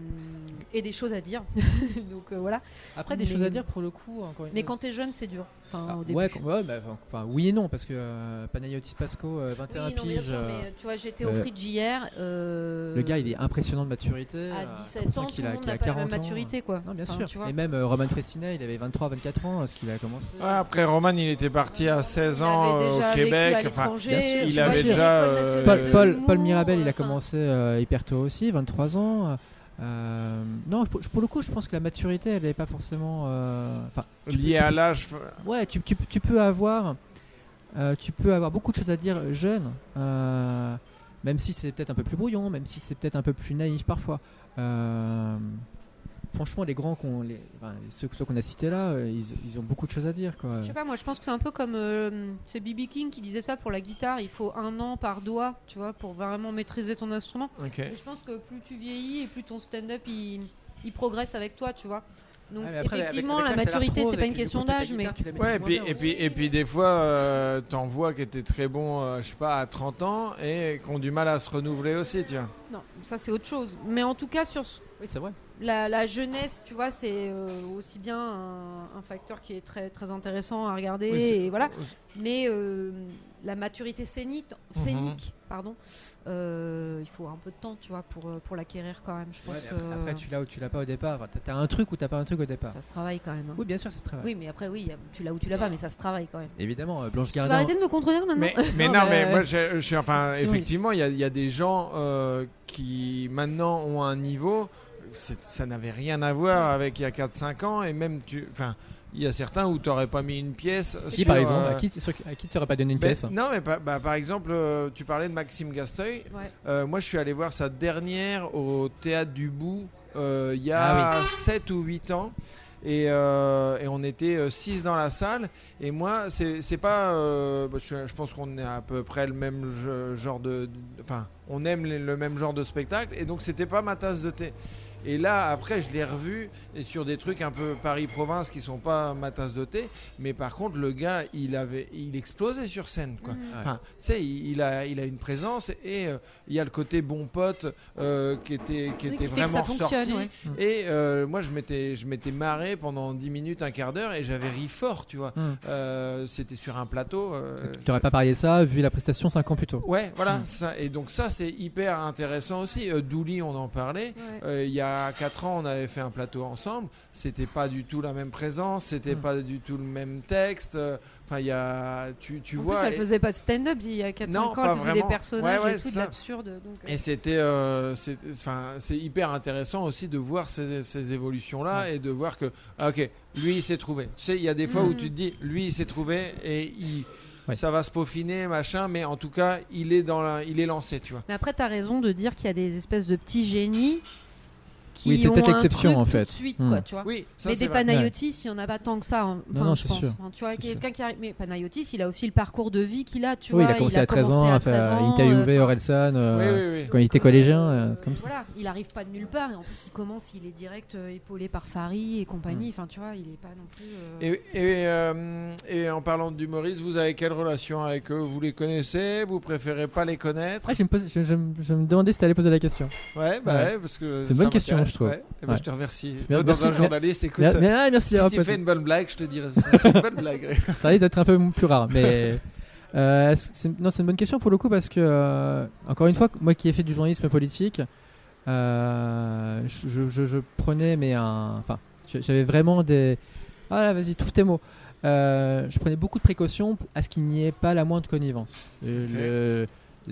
Et des choses à dire. [laughs] Donc euh, voilà. Après, des Mais- choses à dire pour le coup. Encore une Mais quand t'es jeune, c'est dur. Enfin, Ah, au début. ouais, quand- ouais, bah, enfin, oui et non, parce que euh, Panayotis Pasco, euh, 21 Oui, non, piges, euh, mais tu vois, j'étais au Fridge hier. euh, le gars il est impressionnant de maturité. À euh, 17 l'impression ans, tout le a- monde n'a pas la même 40 ans. maturité, quoi. Non, bien Enfin, sûr. tu vois. Et même euh, Roman Frestina, il avait 23-24 ans lorsqu'il a commencé. Ouais, après Roman, il était parti à 16 Il ans au Québec. il avait déjà, Paul, Mirabel, il a commencé hyper tôt aussi, 23 ans. Euh, non, pour, pour le coup, je pense que la maturité, elle n'est pas forcément. euh, Enfin, tu peux- lié tu à l'âge. Ouais, tu, tu, tu peux avoir, euh, tu peux avoir beaucoup de choses à dire jeune, euh, même si c'est peut-être un peu plus brouillon, même si c'est peut-être un peu plus naïf parfois. Franchement, les grands qu'on, les, enfin, ceux, ceux qu'on a cités là, euh, ils, ils ont beaucoup de choses à dire, quoi. Je sais pas, moi je pense que c'est un peu comme euh, c'est B.B. King qui disait ça pour la guitare. Il faut un an par doigt, tu vois, pour vraiment maîtriser ton instrument. Je pense que plus tu vieillis et plus ton stand-up il, il progresse avec toi, tu vois. Donc après, effectivement, avec- la avec maturité c'est pas une question d'âge, mais Ouais, et puis, et puis, aussi. et puis des fois, euh, t'en vois qui étaient très bons, euh, je sais pas, à 30 ans et qui ont du mal à se renouveler aussi, tu vois. non, ça c'est autre chose. Mais en tout cas sur ce- Oui, c'est vrai. La, la jeunesse, tu vois, c'est euh, aussi bien un, un facteur qui est très très intéressant à regarder Oui, c'est- et voilà. Mais euh, la maturité scénique, Mhm. scénique pardon, euh, il faut un peu de temps, tu vois, pour pour l'acquérir quand même. Je pense Ouais, que mais après, après, tu l'as ou tu l'as pas au départ. T'as- un truc ou t'as pas un truc au départ. ça se travaille quand même. hein. Oui, bien sûr, ça se travaille. Oui, mais après oui, tu l'as ou tu l'as pas, mais ça se travaille quand même. Évidemment, Blanche Tu vas Gardin. arrêter de me contredire maintenant Mais, mais [laughs] Non, non, mais moi, je, suis, enfin, effectivement, il y a, il y a des gens euh, qui maintenant ont un niveau, ça n'avait rien à voir avec il y a 4-5 ans, et même, tu, enfin, il y a certains où tu n'aurais pas mis une pièce. Qui, sur, par exemple euh, À qui, sur- à qui tu n'aurais pas donné une ben, pièce Non, mais pa- bah, par exemple, euh, tu parlais de Maxime Gasteuil. Ouais. Euh, moi, je suis allé voir sa dernière au théâtre du Bout euh, il y a Ah 7 ou 8 ans. Et, euh, et on était 6 dans la salle. Et moi, c'est c'est pas. euh, bah, je, je pense qu'on est à peu près le même genre de. de- Enfin, on aime les- le même genre de spectacle. Et donc, c'était pas ma tasse de thé. Et là, après, je l'ai revu sur des trucs un peu Paris-Province qui sont pas ma tasse de thé. Mais par contre, le gars, il avait, il explosait sur scène, quoi. Ouais. Enfin, tu sais, il, a, il a une présence et euh, il y a le côté bon pote euh, qui était, qui Oui, était qui vraiment ressorti. ouais. Mm. Et euh, moi, je m'étais, je m'étais marré pendant 10 minutes, un quart d'heure et j'avais ri fort, tu vois. Euh, c'était sur un plateau. Tu n'aurais pas parié ça vu la prestation 5 ans plus tôt. Ouais, voilà. Ça, et donc, ça, c'est hyper intéressant aussi. Douli, on en parlait. Ouais. Il y a 4 ans, on avait fait un plateau ensemble. C'était pas du tout la même présence, c'était Mm. pas du tout le même texte. Enfin, il y a, tu, tu en vois. plus, elle et- faisait pas de stand-up il y a 4-5 Non, ans, elle faisait vraiment. des personnages Ouais, ouais, et tout, de ça. l'absurde. donc, euh, Et c'était, euh, c'est, hyper intéressant aussi de voir ces, ces évolutions-là et de voir que, ah, ok, lui il s'est trouvé. Tu sais, il y a des fois où Mhm. tu te dis, lui il s'est trouvé et il, Ouais. ça va se peaufiner, machin, mais en tout cas, il est dans, la- il est lancé, tu vois. Mais après, tu as raison de dire qu'il y a des espèces de petits génies qui Oui, c'est ont peut-être un l'exception, truc en tout fait. de suite, Hmm. quoi, tu vois. Oui, ça mais des. Panayotis, il n'y en a pas tant que ça. hein. Enfin, non, je pense. sûr. Enfin, tu vois, quelqu'un qui arrive. Mais Panayotis, il a aussi le parcours de vie qu'il a, tu oui, vois. il a commencé à 13 commencé ans à 13 faire ans, interviewer euh, Orelsan euh, Oui, quand il était euh, collégien. euh, comme ça. Voilà, il arrive pas de nulle part et en plus il commence, il est direct euh, épaulé par Farid et compagnie. Enfin, tu vois, il est pas non plus. euh, Et, et, euh, et en parlant d'humoristes, vous avez quelle relation avec eux? Vous les connaissez? Vous préférez pas les connaître? Ah, je, me pose- je- je me- je me demandais si tu allais poser la question. Ouais, bah Ouais. ouais, parce que C'est une bonne question. Je trouve. Ouais. Eh ben, Ouais. Je te remercie. Bien- Dans merci, un journaliste, écoute, Bien- bien- merci si tu fais une bonne blague, je te dirais, c'est une bonne [laughs] blague. Ça risque d'être un peu plus rare, mais euh, c'est- non, c'est une bonne question pour le coup parce que euh, encore une fois, moi qui ai fait du journalisme politique, euh, je, je- je- je prenais mais un, enfin, j'avais vraiment des, ah là, vas-y, trouve tes mots. Je prenais beaucoup de précautions à ce qu'il n'y ait pas la moindre connivence. Le, le,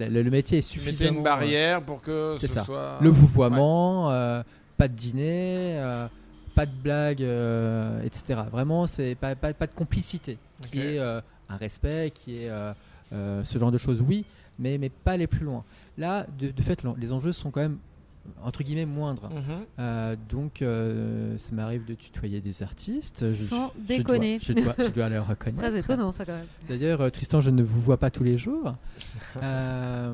le- le métier est suffisamment. une barrière pour que c'est ce ça. soit. Le vouvoiement, euh, pas de dîner, euh, pas de blague, euh, etc. Vraiment, c'est pas, pas, pas de complicité, qui est euh, un respect, qui est euh, euh, ce genre de choses, oui, mais, mais pas aller plus loin. Là, de, de fait, les enjeux sont quand même entre guillemets moindres. Mhm. Euh, donc, euh, ça m'arrive de tutoyer des artistes. Je- Sans je- je déconner. dois- Je dois, je dois le [laughs] C'est reconnaître. très étonnant ça quand même. D'ailleurs, euh, Tristan, je ne vous vois pas tous les jours. [laughs] Euh,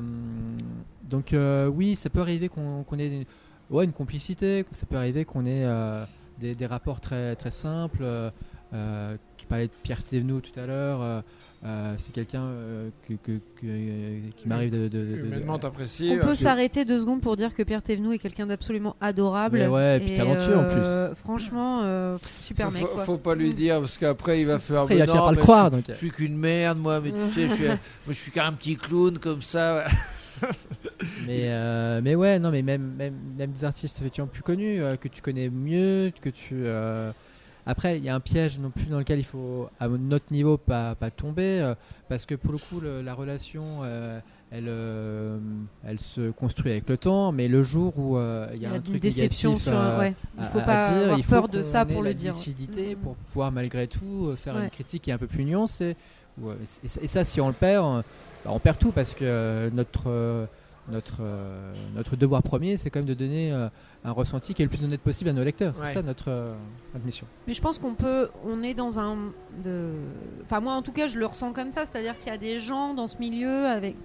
donc, euh, oui, ça peut arriver qu'on qu'on ait une, ouais, une complicité. Ça peut arriver qu'on ait euh, des, des rapports très, très simples. Euh, euh, tu parlais de Pierre Thévenot tout à l'heure. euh, euh, C'est quelqu'un euh, que, que- que- qui m'arrive de. de- de-. On peut euh, s'arrêter deux secondes pour dire que Pierre Thévenoud est quelqu'un d'absolument adorable. Mais ouais, et puis talentueux, en euh, Franchement, euh, super mec faut, quoi. faut pas lui dire parce qu'après il va faire. Après, il va non, par le croire. Je, Donc, je suis qu'une merde, moi, mais tu sais, je suis, [laughs] moi, je suis qu'un petit clown comme ça. [laughs] mais, euh, mais ouais, non, mais même, même, même des artistes effectivement plus connus, euh, que tu connais mieux, que tu. euh, Après, il y a un piège non plus dans lequel il faut, à notre niveau, pas, pas tomber, parce que pour le coup, le- la relation, elle, elle se construit avec le temps, mais le jour où euh, il y a un une truc déception négatif sur. à- ouais. Il à- faut à pas dire, avoir il faut peur de ça pour le dire. lucidité Mm. pour pouvoir malgré tout faire Ouais. une critique qui est un peu plus nuancée. Et, ça- et ça, si on le perd, bah, on perd tout parce que euh, notre, euh, notre, euh, notre devoir premier, c'est quand même de donner un ressenti qui est le plus honnête possible à nos lecteurs. C'est Ouais. ça notre, notre mission. Mais je pense qu'on peut, on est dans un, de... enfin moi en tout cas je le ressens comme ça, c'est-à-dire qu'il y a des gens dans ce milieu avec,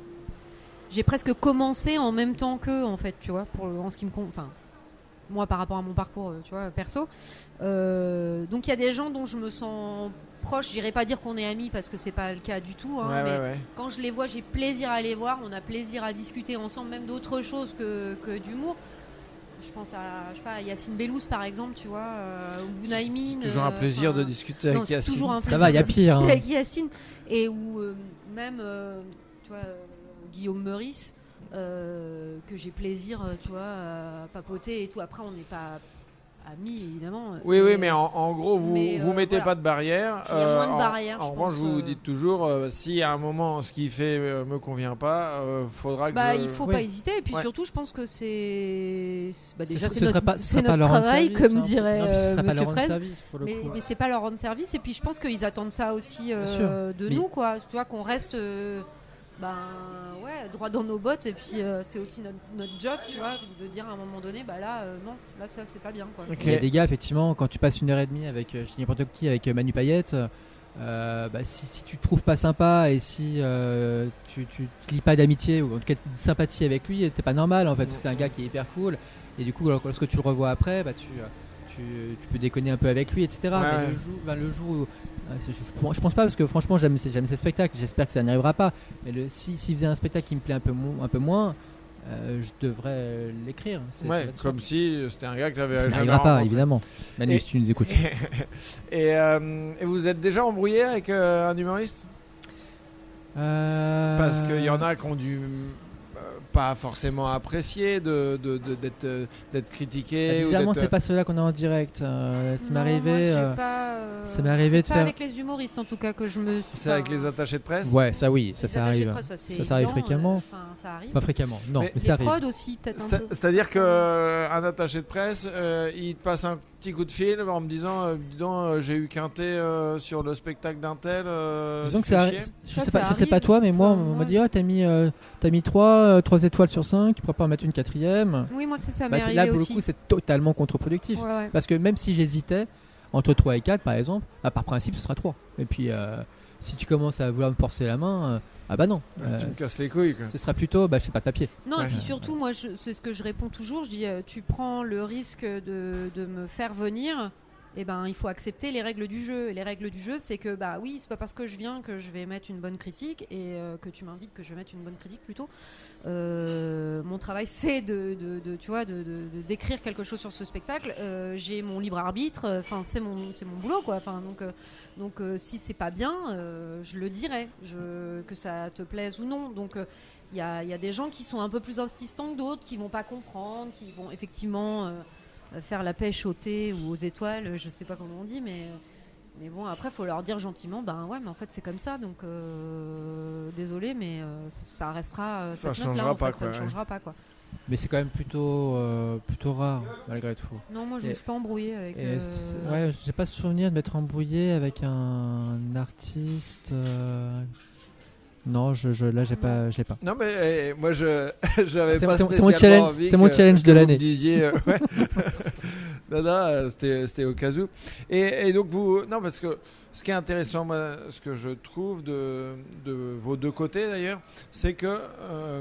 j'ai presque commencé en même temps qu'eux en fait, tu vois, pour en ce qui me, con- enfin moi par rapport à mon parcours, tu vois, perso. Euh, donc il y a des gens dont je me sens proche. J'irai pas dire qu'on est amis parce que c'est pas le cas du tout, hein, ouais, mais ouais, ouais. quand je les vois, j'ai plaisir à les voir. On a plaisir à discuter ensemble, même d'autres choses que, que d'humour. je pense à, je sais pas, Yacine Bellous par exemple, tu vois, euh, ou Bounaïmin. Toujours un euh, plaisir de discuter avec Yacine. toujours un Ça plaisir va, il y a de pire, discuter hein. avec Yacine. Et où euh, même, euh, tu vois, euh, Guillaume Meurice, euh, que j'ai plaisir, tu vois, à papoter et tout. Après, on n'est pas amis, évidemment. Oui, oui, mais en, en gros, vous vous euh, mettez voilà. pas de barrière. Il y a moins de en- barrières, En, je revanche, pense, vous vous euh. dites toujours, euh, si à un moment ce qu'il fait euh, me convient pas, euh, faudra que Bah, je... il faut Oui. pas hésiter. Et puis Ouais. surtout, je pense que c'est. c'est- Bah, déjà, Ce- c'est notre, pas- notre travail, service, comme hein. dirait Non, euh, Monsieur rendre Fraise. service, pour le Mais, coup. mais c'est pas leur rendre service. Et puis, je pense qu'ils attendent ça aussi euh, de nous, quoi. Tu vois, qu'on reste. Ben ouais, droit dans nos bottes. Et puis, euh, c'est aussi notre, notre job, tu vois, de dire à un moment donné, bah là, euh, non, là, ça, c'est pas bien, quoi. Ok. Il y a des gars, effectivement, quand tu passes une heure et demie avec, euh, je dis n'importe qui, avec Manu Payette, euh, bah, si, si tu te trouves pas sympa et si euh, tu, tu te lis pas d'amitié ou en tout cas de sympathie avec lui, t'es pas normal en fait. C'est un gars qui est hyper cool et du coup, alors, lorsque tu le revois après, bah, tu, tu, tu peux déconner un peu avec lui, etc. Ouais, Mais ouais. le jour, le jour où- je, je- je pense pas parce que franchement, j'aime ces, spectacles. J'espère que ça n'arrivera pas. Mais le, si, s'il faisait un spectacle qui me plaît un peu, mo- un peu moins, euh, je devrais euh, l'écrire. Ça Ouais, comme si c'était un gars que j'avais Ça jamais n'arrivera pas, rencontré. évidemment. Manu, Et- si tu nous écoutes. [laughs] et, euh, et vous êtes déjà embrouillé avec euh, un humoriste? Euh, Parce qu'il y en a qui ont dû euh, pas forcément apprécier de, de- de- d'être euh, d'être critiqué. Bah, ou bizarrement, d'être- c'est pas ceux-là qu'on a en direct. Euh, ça m'est arrivé. moi, j'ai euh, pas, euh, ça m'est arrivé de pas faire- avec les humoristes, en tout cas, que je me. suis C'est avec les attachés de presse Ouais, ça oui, ça, les ça arrive. presse, ça, c'est Ça, ça arrive évident, fréquemment. euh, Enfin, ça arrive. Pas fréquemment, non, Mais- ça arrive. prods aussi, peut-être un C'est- peu. C'est-à-dire qu'un attaché de presse, euh, il te passe un petit coup de fil en me disant euh, Dis donc, euh, j'ai eu quinté euh, sur le spectacle d'un tel. euh, Disons que ça. Je Ça, sais ça pas, je sais arrive. pas toi, mais moi, on m'a ouais. dit oh, t'as mis, euh, t'as mis 3, étoiles sur 5, tu pourrais pas en mettre une quatrième. Oui, moi, ça, ça Bah, c'est- arrivé là, pour aussi. le coup, c'est totalement contre-productif. Ouais, ouais. Parce que même si j'hésitais entre 3 et 4, par exemple, bah, par principe, ce sera 3. Et puis, euh, si tu commences à vouloir me forcer la main, euh, ah bah non. Ah, Tu Euh, me casses les couilles. Quoi. Ce sera plutôt, bah, je sais pas, papier. Non, Ouais. et puis surtout, moi, je- c'est ce que je réponds toujours. Je dis, euh, tu prends le risque de, de me faire venir. Et ben, il faut accepter les règles du jeu. Et les règles du jeu, c'est que bah oui, c'est pas parce que je viens que je vais mettre une bonne critique et euh, que tu m'invites que je vais mettre une bonne critique plutôt. Euh, mon travail, c'est de, tu vois, de, décrire quelque chose sur ce spectacle. Euh, J'ai mon libre arbitre. Enfin, c'est mon, c'est mon boulot, quoi. Enfin, donc, euh, donc, euh, si c'est pas bien, euh, je le dirai, que ça te plaise ou non. Donc, euh, il y a, y a des gens qui sont un peu plus insistants que d'autres, qui vont pas comprendre, qui vont effectivement euh, euh, faire la pêche au thé ou aux étoiles, je sais pas comment on dit, mais, mais bon, après, faut leur dire gentiment, ben ouais, mais en fait, c'est comme ça, donc euh, désolé, mais euh, ça restera euh, Ça cette changera pas, fait, quoi, ça ne ouais. changera pas, quoi. Mais c'est quand même plutôt, euh, plutôt rare, malgré tout. Non, moi, je Et- me suis pas embrouillée avec. Et euh, ouais, j'ai pas souvenir de m'être embrouillé avec un artiste. euh, Non, je, je, là, j'ai pas, j'ai pas. Non, mais eh, moi, je [laughs] j'avais C'est- pas c'est mon- c'est spécialement mon challenge- envie c'est mon challenge que de l'année. euh, ouais. [laughs] euh, c'était au cas où. Et, et donc, vous. Non, parce que ce qui est intéressant, ce que je trouve de, de vos deux côtés d'ailleurs, c'est que. euh,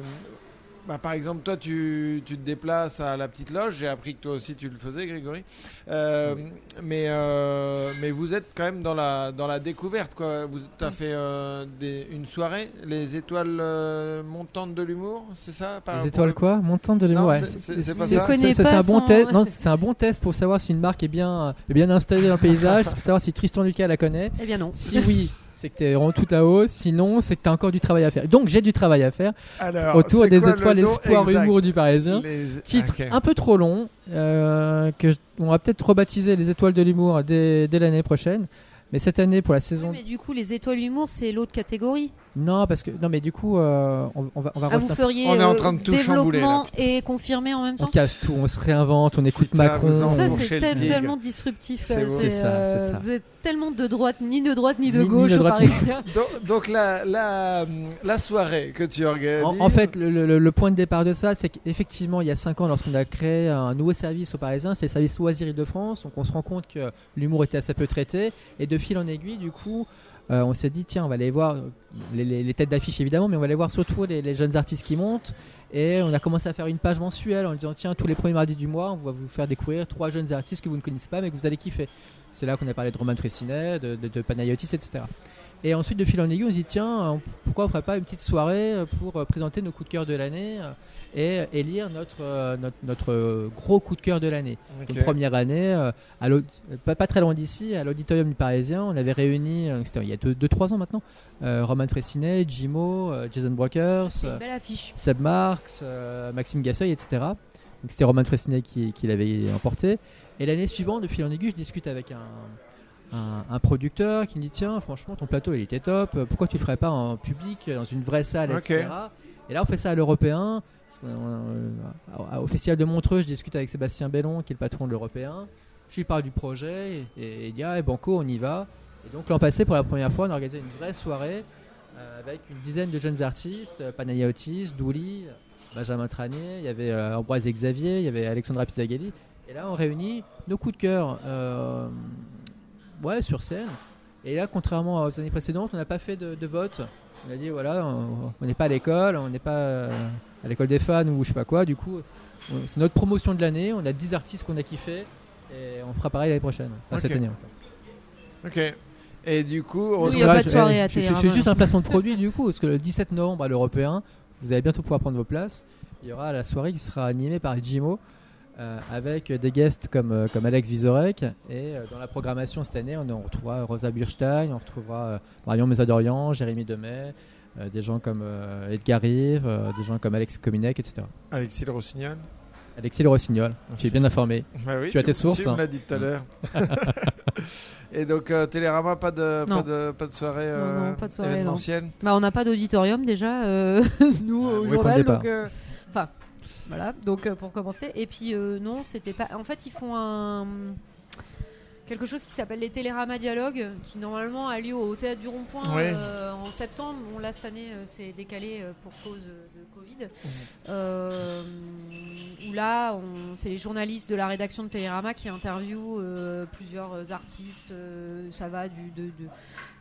bah, par exemple, toi, tu, tu te déplaces à la petite loge. J'ai appris que toi aussi tu le faisais, Grégory. Euh, mais, euh, mais vous êtes quand même dans la, dans la découverte. Quoi. Vous as fait euh, des- une soirée, les étoiles euh, montantes de l'humour, c'est ça par- Les étoiles le- quoi? Montantes de l'humour, ouais. c'est- c'est- pas ça. un bon son- test. C'est un bon test pour savoir si une marque est bien, est bien installée dans le paysage, pour savoir si Tristan Lucas la connaît. Eh bien non. Si oui, [laughs] c'est que t'es vraiment tout là-haut. Sinon, c'est que t'as encore du travail à faire. Donc, j'ai du travail à faire Alors, autour des quoi étoiles espoir exact humour du Parisien. Les- Titre Ok. un peu trop long, euh, que je- on va peut-être rebaptiser les étoiles de l'humour dès, dès l'année prochaine. Mais cette année, pour la saison. Oui, mais du coup, les étoiles humour, c'est l'autre catégorie. Non, parce que. Non, mais du coup, euh, on, on va, on va Ah, vous feriez On est en euh, train de tout chambouler, développement et confirmer en même On temps casse tout, on se réinvente, on écoute va Macron. vous en Ça, c'est tel- tellement disruptif. C'est. C'est ça, euh, c'est ça. Vous êtes tellement de droite, ni de droite, ni de Ni- ni gauche de aux droite, ni-. Donc, donc la, la, la soirée que tu organises. En, en fait, le, le- le point de départ de ça, c'est qu'effectivement, il y a 5 ans, lorsqu'on a créé un nouveau service aux Parisiens, c'est le service Loisirs Île-de-France. Donc, on se rend compte que l'humour était assez peu traité. Et de fil en aiguille, du coup, euh, on s'est dit, tiens, on va aller voir les, les- têtes d'affiche évidemment, mais on va aller voir surtout les, jeunes artistes qui montent. Et on a commencé à faire une page mensuelle en disant, tiens, tous les premiers mardis du mois, on va vous faire découvrir trois jeunes artistes que vous ne connaissez pas, mais que vous allez kiffer. C'est là qu'on a parlé de Roman Fressinet, de, Panayotis, etc. Et ensuite, de fil en aiguille, on se dit tiens, euh, pourquoi on ferait pas une petite soirée euh, pour euh, présenter nos coups de cœur de l'année euh, et élire notre, euh, notre, notre, gros coup de cœur de l'année. Ok. Donc, première année, euh, à pas, pas très loin d'ici, à l'auditorium du Parisien, on avait réuni, euh, c'était il y a 2-3 ans maintenant, euh, Roman Fressinet, Jimo, euh, Jason Brokers, euh. Seb Marx, euh, Maxime Gasseuil, etc. Donc c'était Roman Fressinet qui, qui l'avait emporté. Et l'année suivante, de fil en aiguille, je discute avec un, un, un producteur qui me dit Tiens, franchement, ton plateau il était top, pourquoi tu le ferais pas en public, dans une vraie salle, etc. Et là, on fait ça à l'européen. Au festival de Montreux, je discute avec Sébastien Bellon, qui est le patron de l'européen. Je lui parle du projet et, il dit Ah, Banco, on y va. Et donc l'an passé, pour la première fois, on a organisé une vraie soirée euh, avec une dizaine de jeunes artistes, euh, Panaya Otis, Douli, Benjamin Tranier, il y avait euh, Ambroise et Xavier, il y avait Alexandra Pizzagalli. Et là, on réunit nos coups de cœur euh, ouais, sur scène. Et là, contrairement aux années précédentes, on n'a pas fait de, de vote. On a dit voilà, on n'est pas à l'école, on n'est pas euh, à l'école des fans ou je sais pas quoi. Du coup, c'est notre promotion de l'année. On a 10 artistes qu'on a kiffé et on fera pareil l'année prochaine. Enfin, cette année. en fait. Ok. Et du coup, on il y a pas de soirée à je, fais juste un placement de produit du coup, parce que le 17 novembre à l'Européen, vous allez bientôt pouvoir prendre vos places. Il y aura la soirée qui sera animée par Jimo. Euh, avec des guests comme, euh, comme Alex Vizorek et euh, dans la programmation cette année on, on retrouvera Rosa Burstein, on retrouvera euh, Marion Mésadorian, Jérémy Demet, euh, des gens comme euh, Edgar Rive, euh, des gens comme Alex Kominek, etc. Alexis Le Rossignol. Alexis Le Rossignol, tu es bien informé. Bah oui, Tu as tes sources, Tu me hein. l'as dit tout à l'heure. [laughs] Et donc, euh, Télérama, pas de, Non. pas de, pas de soirée, euh, non, pas de soirée, non. événementielle Bah, on n'a pas d'auditorium déjà, euh, [laughs] nous, au Oui, journal. Donc, euh, voilà. Donc, euh, pour commencer. Et puis, euh, non, c'était pas. En fait, ils font un. Quelque chose qui s'appelle les Télérama Dialogues, qui normalement a lieu au Théâtre du Rond-Point Ouais. euh, en septembre. Bon, là, cette année, euh, c'est décalé euh, pour cause Covid. Euh, où là, c'est les journalistes de la rédaction de Télérama qui interviewent euh, plusieurs artistes. euh, ça va du, de- de-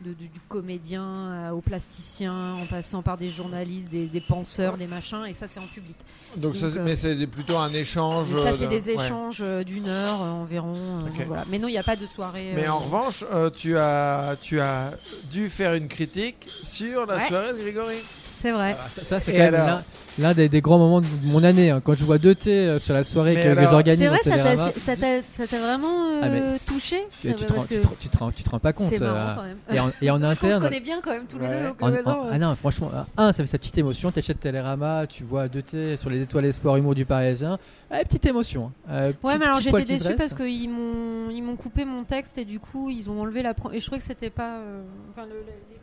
de- du, du comédien au plasticien, en passant par des journalistes, des, des penseurs, des machins, et ça, c'est en public. Donc, mais c'est plutôt un échange. Et ça, c'est de- des échanges d'une heure environ. voilà. Mais non, il n'y a pas de soirée. Mais en revanche, tu, as, tu as dû faire une critique sur la Ouais. soirée de Grégory. C'est vrai. Ah, ça, ça, c'est quand même alors l'un- l'un des, des grands moments de mon année. hein. Quand je vois 2T euh, sur la soirée Mais que, alors- j'organise C'est vrai, ça t'a- vraiment euh, Ah, touché tu, Ça tu te rends, que te, tu te rends- tu te rends pas compte. C'est marrant euh, quand même. et, en, et en [laughs] Parce qu'on se interne, connaît bien quand même tous les Ouais. deux. En- euh, en- euh, ah non, franchement, euh, un, ça fait sa petite émotion. T'achètes Télérama, tu vois 2T sur les étoiles espoir humour du Parisien. Ah, petite émotion. hein. Euh, Ouais, mais alors j'étais dresse. parce qu'ils m'ont ils m'ont coupé mon texte et du coup ils ont enlevé la et je trouvais que c'était pas euh, enfin le- le-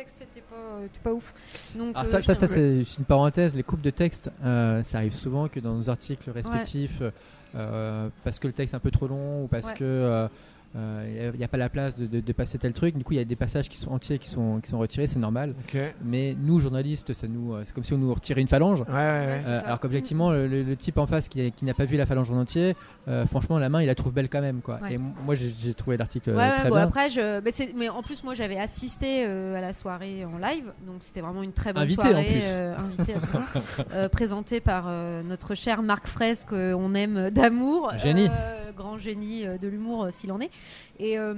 texte pas euh, pas ouf. Donc Alors euh, ça, ça, ça, c'est une parenthèse. Les coupes de texte, euh, ça arrive souvent que dans nos articles respectifs, parce que le texte est un peu trop long ou parce Ouais. que euh, euh, il n'y a pas la place de, de- de passer tel truc. Du coup, il y a des passages qui sont entiers, qui sont, qui sont retirés, c'est normal. Mais nous, journalistes, ça nous, euh, c'est comme si on nous retirait une phalange. ouais, ouais. Ouais, c'est Euh, alors qu'objectivement, le, type en face qui, qui n'a pas vu la phalange en entier, euh, franchement, la main, il la trouve belle quand même. Quoi. Ouais. Et moi, j'ai trouvé l'article Ouais, ouais, très bon, bien. après, je, mais, en plus, moi j'avais assisté euh, à la soirée en live, donc c'était vraiment une très bonne Invité, en soirée. plus. euh, invité, [laughs] euh, présentée par euh, notre cher Marc Fraisse, qu'on aime d'amour. Génie. euh, grand génie de l'humour, s'il en est. Et, euh,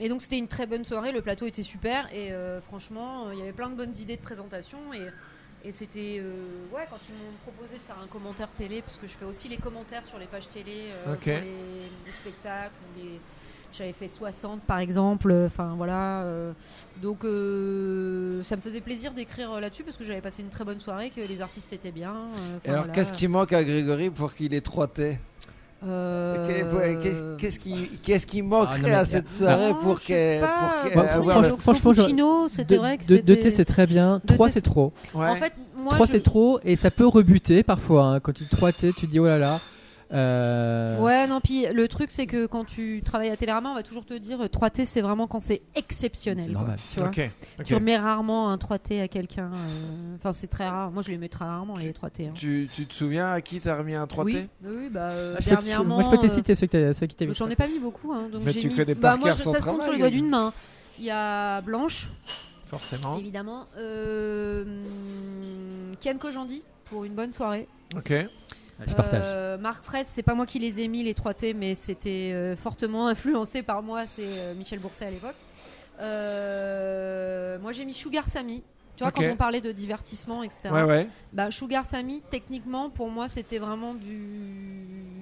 et donc c'était une très bonne soirée, le plateau était super, et euh, franchement, euh, il y avait plein de bonnes idées de présentation. Et, et c'était. ouais, quand ils m'ont proposé de faire un commentaire télé, parce que je fais aussi les commentaires sur les pages télé Ok. pour les, les spectacles, les. J'avais fait 60 par exemple, enfin voilà. euh, donc euh, ça me faisait plaisir d'écrire là-dessus parce que j'avais passé une très bonne soirée, que les artistes étaient bien. euh, Et alors, voilà. qu'est-ce qui manque à Grégory pour qu'il ait 3 T? Euh, Qu'est-ce qui, qu'est-ce qui manquerait Ah, non, mais- à cette soirée Non, pour qu'elle. Moi, avoir franchement, je- c'était vrai que deux T, c'est très bien. Deux 3, T, c'est trop. Ouais. En fait, moi, 3 je- c'est trop et ça peut rebuter parfois. hein. Quand tu 3 T, tu te dis oh là là. Euh, Ouais, non, puis le truc, c'est que quand tu travailles à Télérama, on va toujours te dire euh, 3T, c'est vraiment quand c'est exceptionnel. Quoi, normal. Tu vois. Tu remets rarement un 3T à quelqu'un. euh, Enfin, c'est très rare. Moi, je les mets très rarement, les 3T. hein. Tu, tu te souviens à qui t'as remis un 3T Oui, oui, bah, euh, Ah, je peux te- dernièrement. moi je peux te euh, citer ceux qui t'as- ceux qui vu. J'en ai pas mis beaucoup. Hein, donc Mais j'ai tu mis- connais bah, par moi, je- ça se compte sur les doigts d'une main. Il y a Blanche, Forcément. évidemment. Euh, Kian Kojandi pour une bonne soirée. Ok. Je partage. Euh, Marc Fraisse, c'est pas moi qui les ai mis les 3T, mais c'était euh, fortement [laughs] influencé par moi. C'est euh, Michel Bourset à l'époque. Moi j'ai mis Sugar Sammy. Tu vois, quand on parlait de divertissement, etc. Ouais, ouais. Bah, Sugar Sammy, techniquement, pour moi, c'était vraiment du.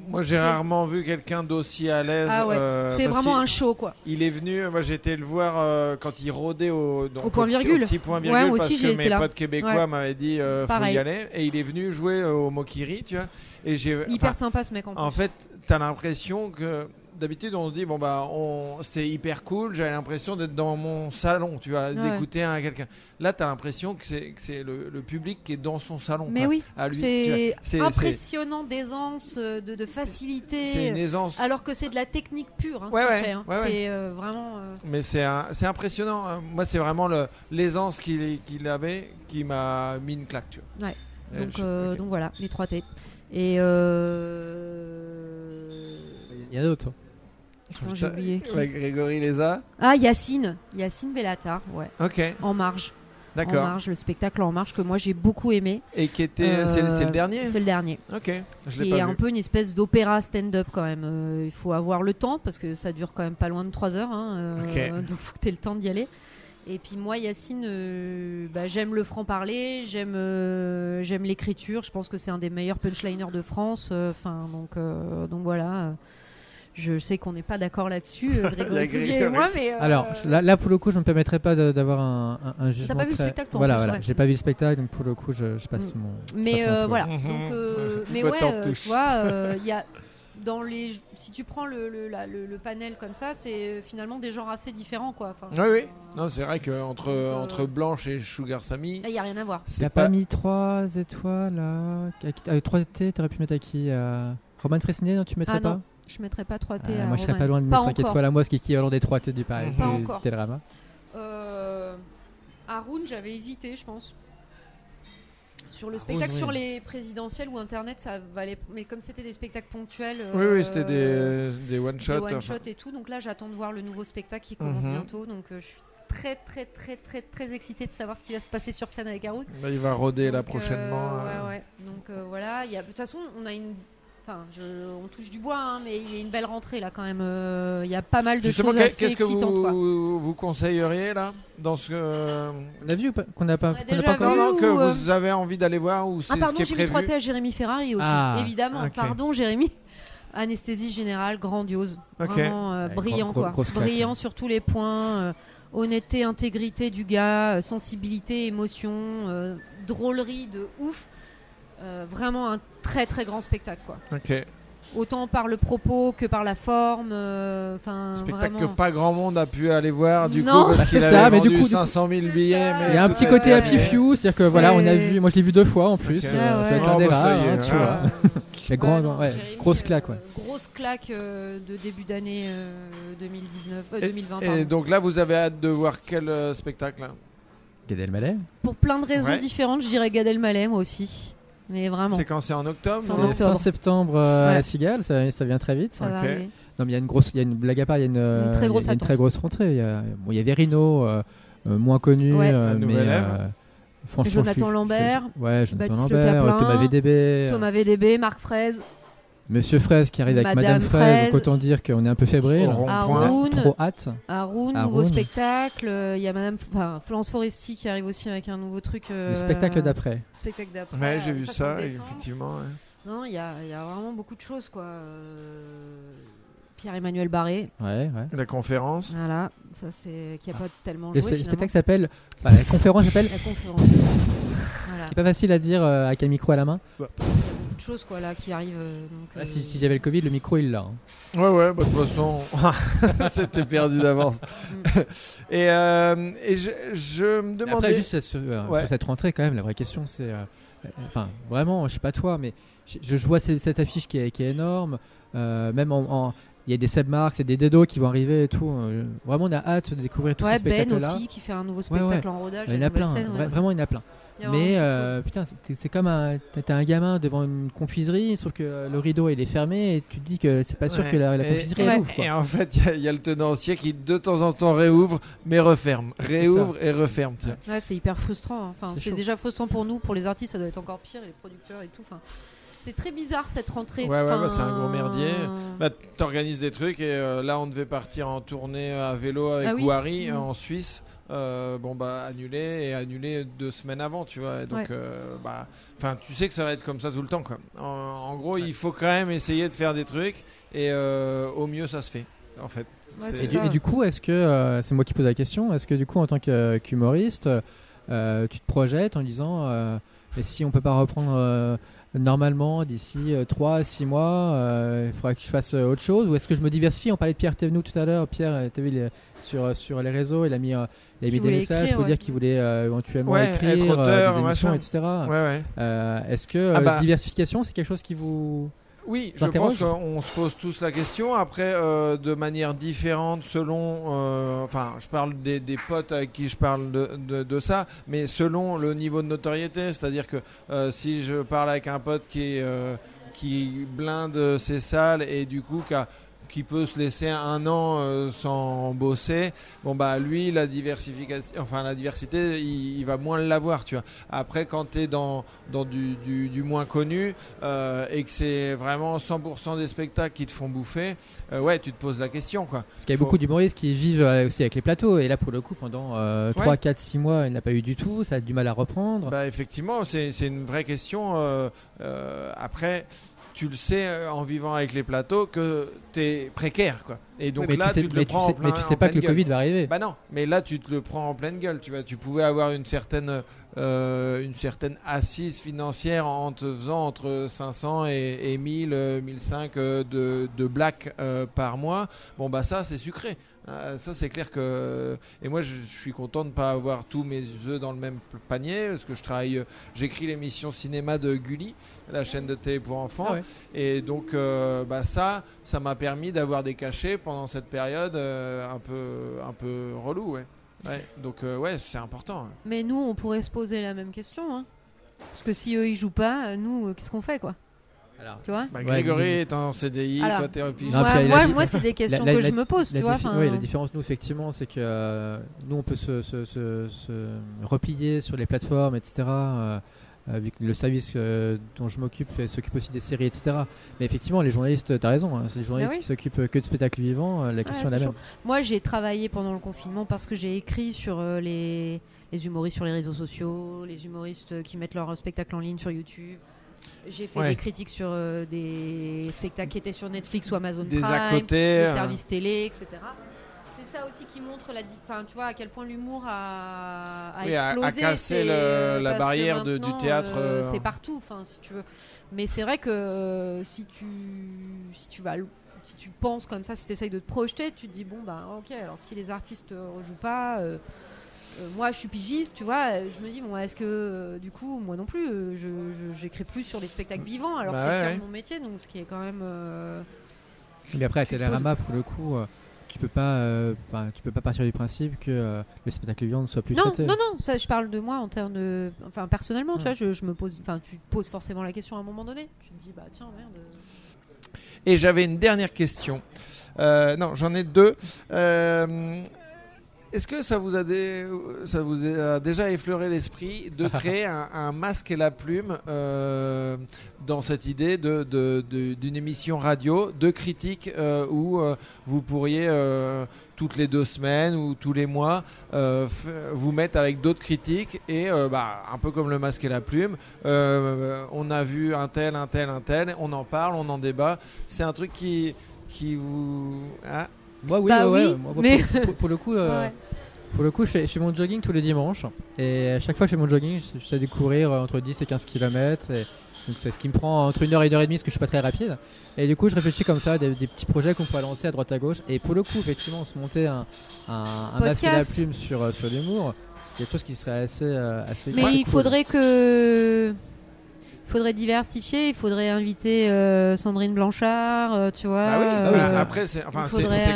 Moi, j'ai rarement vu quelqu'un d'aussi à l'aise. Ah ouais. euh, C'est vraiment un show, quoi. Il est venu, moi j'ai été le voir euh, quand il rôdait au, donc, Au point virgule. petit point virgule moi parce aussi, que mes là. potes québécois m'avaient dit euh, faut y aller et il est venu jouer au Mokiri, tu vois. Et j'ai Hyper enfin, sympa, ce mec, en plus. en fait, t'as l'impression que d'habitude on se dit bon bah on c'était hyper cool, j'avais l'impression d'être dans mon salon, tu vois, Ouais. d'écouter un quelqu'un. Là, t'as l'impression que c'est que c'est le, le public qui est dans son salon. Mais quoi, oui, à lui. tu vois. c'est c'est- impressionnant d'aisance, euh, de, de facilité. C'est une aisance. Alors que c'est de la technique pure, hein, ce Ouais, qu'il ouais, fait, hein. ouais, ouais. C'est euh, vraiment. euh, Mais c'est un- c'est impressionnant. hein. Moi, c'est vraiment le- l'aisance qu'il qu'il avait qui m'a mis une claque. Tu vois. Donc, je- euh, donc voilà, les 3 T. Et euh... Il y en a d'autres. Attends, j'ai oublié qui. ouais, Grégory. Ah, Yacine. Yacine Bellatar, ouais. Ok, En marge. En d'accord. marge, le spectacle En marge que moi j'ai beaucoup aimé. Et qui était. c'est le- c'est le Euh, dernier C'est le dernier. Ok, je Qui l'ai est pas un vu. peu une espèce d'opéra stand-up quand même. Euh, il faut avoir le temps parce que ça dure quand même pas loin de 3 heures. hein, euh. [laughs] Donc faut que tu aies le temps d'y aller. Et puis moi, Yacine, euh, bah, j'aime le franc-parler, j'aime euh, j'aime l'écriture. Je pense que c'est un des meilleurs punchliners de France. euh, Enfin, donc, euh, donc voilà. Je sais qu'on n'est pas d'accord là-dessus, [laughs] euh, Grégory et moi, mais. euh, Alors là, là, pour le coup, je me permettrais pas d'avoir un, un, un jugement. pas vu le spectacle, toi, en Voilà, plus, voilà. ouais. J'ai pas vu le spectacle, donc pour le coup, je, je passe Mm. mon. Mais euh, voilà. Mhm. Donc, euh, mais ouais, euh, tu vois, euh, il y a dans les, si tu prends le, le, la- le- le panel comme ça, c'est finalement des genres assez différents, quoi. Enfin, Oui, oui. euh, Non, c'est vrai qu'entre euh, entre Blanche et Sugar Sammy, il y a rien à voir. T'as pas... pas. mis 3 étoiles là Avec 3 T, t'aurais pu mettre à qui euh, Roman Fresnier, non, tu mettrais Ah pas? non, je mettrais pas 3 T. Euh, à Moi, je serais pas loin de Pas mettre 5 encore. étoiles à moi, ce qui est équivalent des 3 T du Paris. Mhm. Pas du encore. Télérama. Euh, Haroun, j'avais hésité, je pense. Sur le Haroun, spectacle, oui. sur les présidentielles ou internet, ça valait. Mais comme c'était des spectacles ponctuels. Oui, euh, oui, c'était des, des des one-shots. one enfin. shot et tout. Donc là, j'attends de voir le nouveau spectacle qui commence Mhm. bientôt. Donc euh, je suis très, très, très, très, très excitée de savoir ce qui va se passer sur scène avec Haroun. Bah, il va roder là Donc, prochainement. euh, euh. ouais, ouais. Donc euh, voilà. il Y a... De toute façon, on a une. Enfin, je... on touche du bois, hein, mais il y a une belle rentrée là quand même. Euh, Il y a pas mal de Justement, choses qu'est- assez qu'est-ce que excitantes. quoi. vous, vous conseilleriez là dans ce que On a vu ou pas Qu'on n'a pas, On a qu'on déjà pas encore vu non, non, que ou, euh, vous avez envie d'aller voir ou c'est Ah ce pardon, qui est j'ai mis prévu 3T à Jérémy Ferrari aussi, Ah, ok. évidemment. Pardon Jérémy. [laughs] Anesthésie générale, grandiose. Ok. Vraiment euh, Ouais, brillant gros- quoi. grosse claque, brillant ouais. sur tous les points. euh, honnêteté, intégrité du gars, euh, sensibilité, émotion, euh, drôlerie de ouf. Euh, vraiment un très très grand spectacle quoi. Ok. Autant par le propos que par la forme. euh, Enfin, Spectacle vraiment. que pas grand monde a pu aller voir du Non. coup Bah, parce qu'il c'est avait ça, mais du vendu coup, du 500 000 C'est billets. mais Il y a un petit côté happy few, c'est-à-dire que voilà, on a vu, moi je l'ai vu deux fois en plus, Ok. euh, Ouais, ouais. Oh, des bah, ça rares, y est, hein, tu vois. [laughs] Les grands, Ouais, non, ouais, Jérémy, grosse euh, claque, ouais. Grosse claque euh, de début d'année euh, 2019, euh, Et- 2020. Et, pardon. donc là, vous avez hâte de voir quel euh, spectacle? Gad Elmaleh. Pour plein de raisons Ouais. différentes, je dirais Gad Elmaleh moi aussi. Mais vraiment, C'est quand c'est en octobre C'est en octobre. fin septembre euh, à Ouais. la Cigale, ça, ça vient très vite. ça va arriver. Non, mais il y a une grosse, il y a une blague à part, il y a une, euh, très il y a grosse une très grosse rentrée. Il y a, bon, il y a Verino, euh, euh, moins connu, Ouais. euh, mais euh, franchement, Jonathan je suis- je- Lambert, je- ouais, Jonathan Baptiste Lambert, Caplin, Thomas VDB, euh, Thomas VDB, Marc Fraise, Monsieur Fraise qui arrive avec Madame Madame Fraise, Fraise. donc autant dire qu'on est un peu fébrile. Haroun, Trop hâte. Haroun, nouveau spectacle. euh, Il y a Madame, enfin, Florence Foresti qui arrive aussi avec un nouveau truc. euh, Le spectacle d'après. Spectacle d'après. Ouais, j'ai euh, vu sur ça, le effectivement. ouais. Non, il y a, il y a vraiment beaucoup de choses quoi. Euh, Pierre-Emmanuel Barré, Ouais, ouais. La conférence. voilà, ça c'est qui a pas tellement Le joué spe- finalement. spectacle s'appelle. bah, la conférence s'appelle. La conférence. voilà. C'est pas facile à dire euh, avec un micro à la main. Il y choses quoi là qui arrivent. euh, donc, Ah, euh, si si j'avais le Covid, le micro il l'a. hein. Ouais, ouais, bah, de toute façon, [laughs] c'était perdu d'avance. Mm. et euh, et je, je me Mais demandais. Après, juste sur, euh, Ouais. sur cette rentrée, quand même, la vraie question, c'est. euh, euh, Enfin, vraiment, je sais pas toi, mais je, je vois cette, cette affiche qui est, qui est énorme. euh, même en. en- il y a des Seb Marks et des Dedo qui vont arriver et tout. euh, vraiment, on a hâte de découvrir tous Ouais, ces Ben spectacles-là. aussi qui fait un nouveau Ouais, ouais. spectacle en rodage. Il y en a plein, vra- ouais. vraiment il y en a plein. Mais euh, putain, c'est- comme un, t'as- t'as un gamin devant une confiserie, sauf que le rideau il est fermé et tu te dis que c'est pas sûr Ouais. que la, la Et- confiserie ouvre. quoi. Et en fait, il y a- il y, a le tenancier qui de temps en temps réouvre, mais referme. Réouvre et referme. Ouais, c'est hyper frustrant. hein. Enfin, C'est déjà frustrant pour nous, pour les artistes, ça doit être encore pire, et les producteurs et tout. Enfin, c'est très bizarre cette rentrée. Ouais, ouais, Enfin, bah, c'est un gros merdier. Bah, t'organises des trucs et euh, là on devait partir en tournée à vélo avec Ah oui. Ouari Mhm. en Suisse. Euh, bon bah annulé et annulé deux semaines avant tu vois Et donc Ouais. euh, bah enfin tu sais que ça va être comme ça tout le temps quoi en, en gros il faut quand même essayer de faire des trucs et euh, au mieux ça se fait en fait Ouais, C'est- c'est Et du, ça. et du coup, est-ce que, euh, c'est moi qui pose la question, est-ce que du coup, en tant que- qu'humoriste, euh, tu te projettes en disant, euh, mais si on peut pas reprendre euh, normalement d'ici 3 à 6 mois, euh, il faudra que je fasse euh, autre chose Ou est-ce que je me diversifie? On parlait de Pierre Thévenoud tout à l'heure. Pierre, euh, t'as vu, il est sur, sur les réseaux, il a mis, euh, il a Qui mis des messages écrire, pour ouais. dire qu'il voulait euh, éventuellement Ouais, écrire euh, auteur, des émissions, etc. ouais ouais Euh, est-ce que Ah bah- diversification, c'est quelque chose qui vous... Oui, je pense T'interroges qu'on se pose tous la question. Après, euh, de manière différente, selon. euh, enfin, je parle des, des potes avec qui je parle de, de- de ça, mais selon le niveau de notoriété. C'est-à-dire que euh, si je parle avec un pote qui, est, qui blinde ses salles et du coup qui, a- qui peut se laisser un an euh, sans bosser, bon bah lui la diversification, enfin la diversité, il, il va moins l'avoir, tu vois. Après, quand tu es dans dans du, du, du moins connu euh, et que c'est vraiment 100% des spectacles qui te font bouffer, euh, ouais, tu te poses la question quoi. Parce qu'il y a Faut- beaucoup d'humoristes qui vivent aussi avec les plateaux. Et là, pour le coup, pendant euh, 3, Ouais. 4, 6 mois, il n'a pas eu du tout. Ça a du mal à reprendre. Bah effectivement, c'est une vraie question. après, tu le sais euh, en vivant avec les plateaux que tu es précaire quoi. Et donc Oui, là, tu sais, tu te le prends sais, en plein mais tu sais pas que le gueule. Covid va arriver. Bah non, mais là tu te le prends en pleine gueule, tu vois. Tu pouvais avoir une certaine, euh, une certaine assise financière en te faisant entre 500 et, et 1000, euh, 1005 euh, de, de black euh, par mois. Bon bah ça c'est sucré. Euh, ça c'est clair que et moi je, je suis content de ne pas avoir tous mes œufs dans le même panier parce que je travaille, euh, j'écris l'émission cinéma de Gulli, la chaîne de télé pour enfants. Ah ouais. Et donc, euh, bah ça, ça m'a permis d'avoir des cachets pendant cette période euh, un peu, un peu relou, ouais. Ouais, donc euh, ouais, c'est important. hein. Mais nous, on pourrait se poser la même question. hein. Parce que si eux ils jouent pas, euh, nous, euh, qu'est-ce qu'on fait quoi? Alors, Tu vois? Bah, Grégory est en CDI, Alors, toi t'es au pige. Non, Moi, moi, c'est des [laughs] questions la- que la- je me pose, la, tu vois. oui, la différence, nous, effectivement, c'est que euh, nous, on peut se, se- se- se replier sur les plateformes, etc. euh, euh, vu que le service euh, dont je m'occupe euh, s'occupe aussi des séries, etc. Mais effectivement, les journalistes, t'as raison, hein, c'est les journalistes oui. qui s'occupent que de spectacles vivants. euh, la question c'est est la chaud. même. Moi, j'ai travaillé pendant le confinement parce que j'ai écrit sur euh, les, les humoristes sur les réseaux sociaux, les humoristes euh, qui mettent leur spectacle en ligne sur YouTube. J'ai fait Ouais. des critiques sur euh, des spectacles qui étaient sur Netflix ou Amazon Des Prime, les euh, services télé, etc. Ça aussi qui montre la, di- enfin, tu vois, à quel point l'humour a, a Oui, a- a explosé. cassé le- la barrière de- du maintenant, théâtre, euh, euh, c'est partout, enfin, si tu veux. Mais c'est vrai que euh, si tu, si tu vas si tu penses comme ça, si tu essayes de te projeter, tu te dis bon bah ok, alors si les artistes ne rejouent pas, euh, euh, moi je suis pigiste, tu vois, euh, je me dis bon est-ce que euh, du coup moi non plus, euh, je je- j'écris plus sur les spectacles vivants, alors Bah c'est ouais, ouais. mon métier, donc ce qui est quand même euh, Mais après, à Télérama, pour le coup, euh, tu peux pas, euh, tu peux pas partir du principe que euh, le spectacle vivant ne soit plus non traité. non non, ça je parle de moi en termes de, enfin personnellement, tu vois, je, je me pose, enfin tu te poses forcément la question à un moment donné, tu te dis bah tiens merde. Et j'avais une dernière question. Euh, non, j'en ai deux. Euh, Est-ce que ça vous a, dé- ça vous a déjà effleuré l'esprit de [laughs] créer un, un masque et la plume euh, dans cette idée de- de- de- d'une émission radio de critique euh, où euh, vous pourriez euh, toutes les deux semaines ou tous les mois euh, f- vous mettre avec d'autres critiques et euh, bah, un peu comme le masque et la plume, euh, on a vu un tel, un tel, un tel, on en parle, on en débat. C'est un truc qui, qui vous... Ah, Moi, oui, Bah ouais, ouais, oui, moi, mais- pour, pour- pour le coup, [laughs] euh, Ouais. pour le coup, je fais, je fais mon jogging tous les dimanches. Et à chaque fois que je fais mon jogging, je- j'essaie de courir euh, entre 10 et 15 km. Et donc c'est ce qui me prend entre une heure et une heure et demie, parce que je suis pas très rapide. Et du coup, je réfléchis comme ça à des, des petits projets qu'on pourrait lancer à droite à gauche. Et pour le coup, effectivement, se monter un, un, un masque et la plume sur, euh, sur l'humour, c'est quelque chose qui serait assez, euh, assez Mais il cool. faudrait que. Il faudrait diversifier, il faudrait inviter euh, Sandrine Blanchard, euh, tu vois. Bah oui, Ah euh, oui, bah après c'est enfin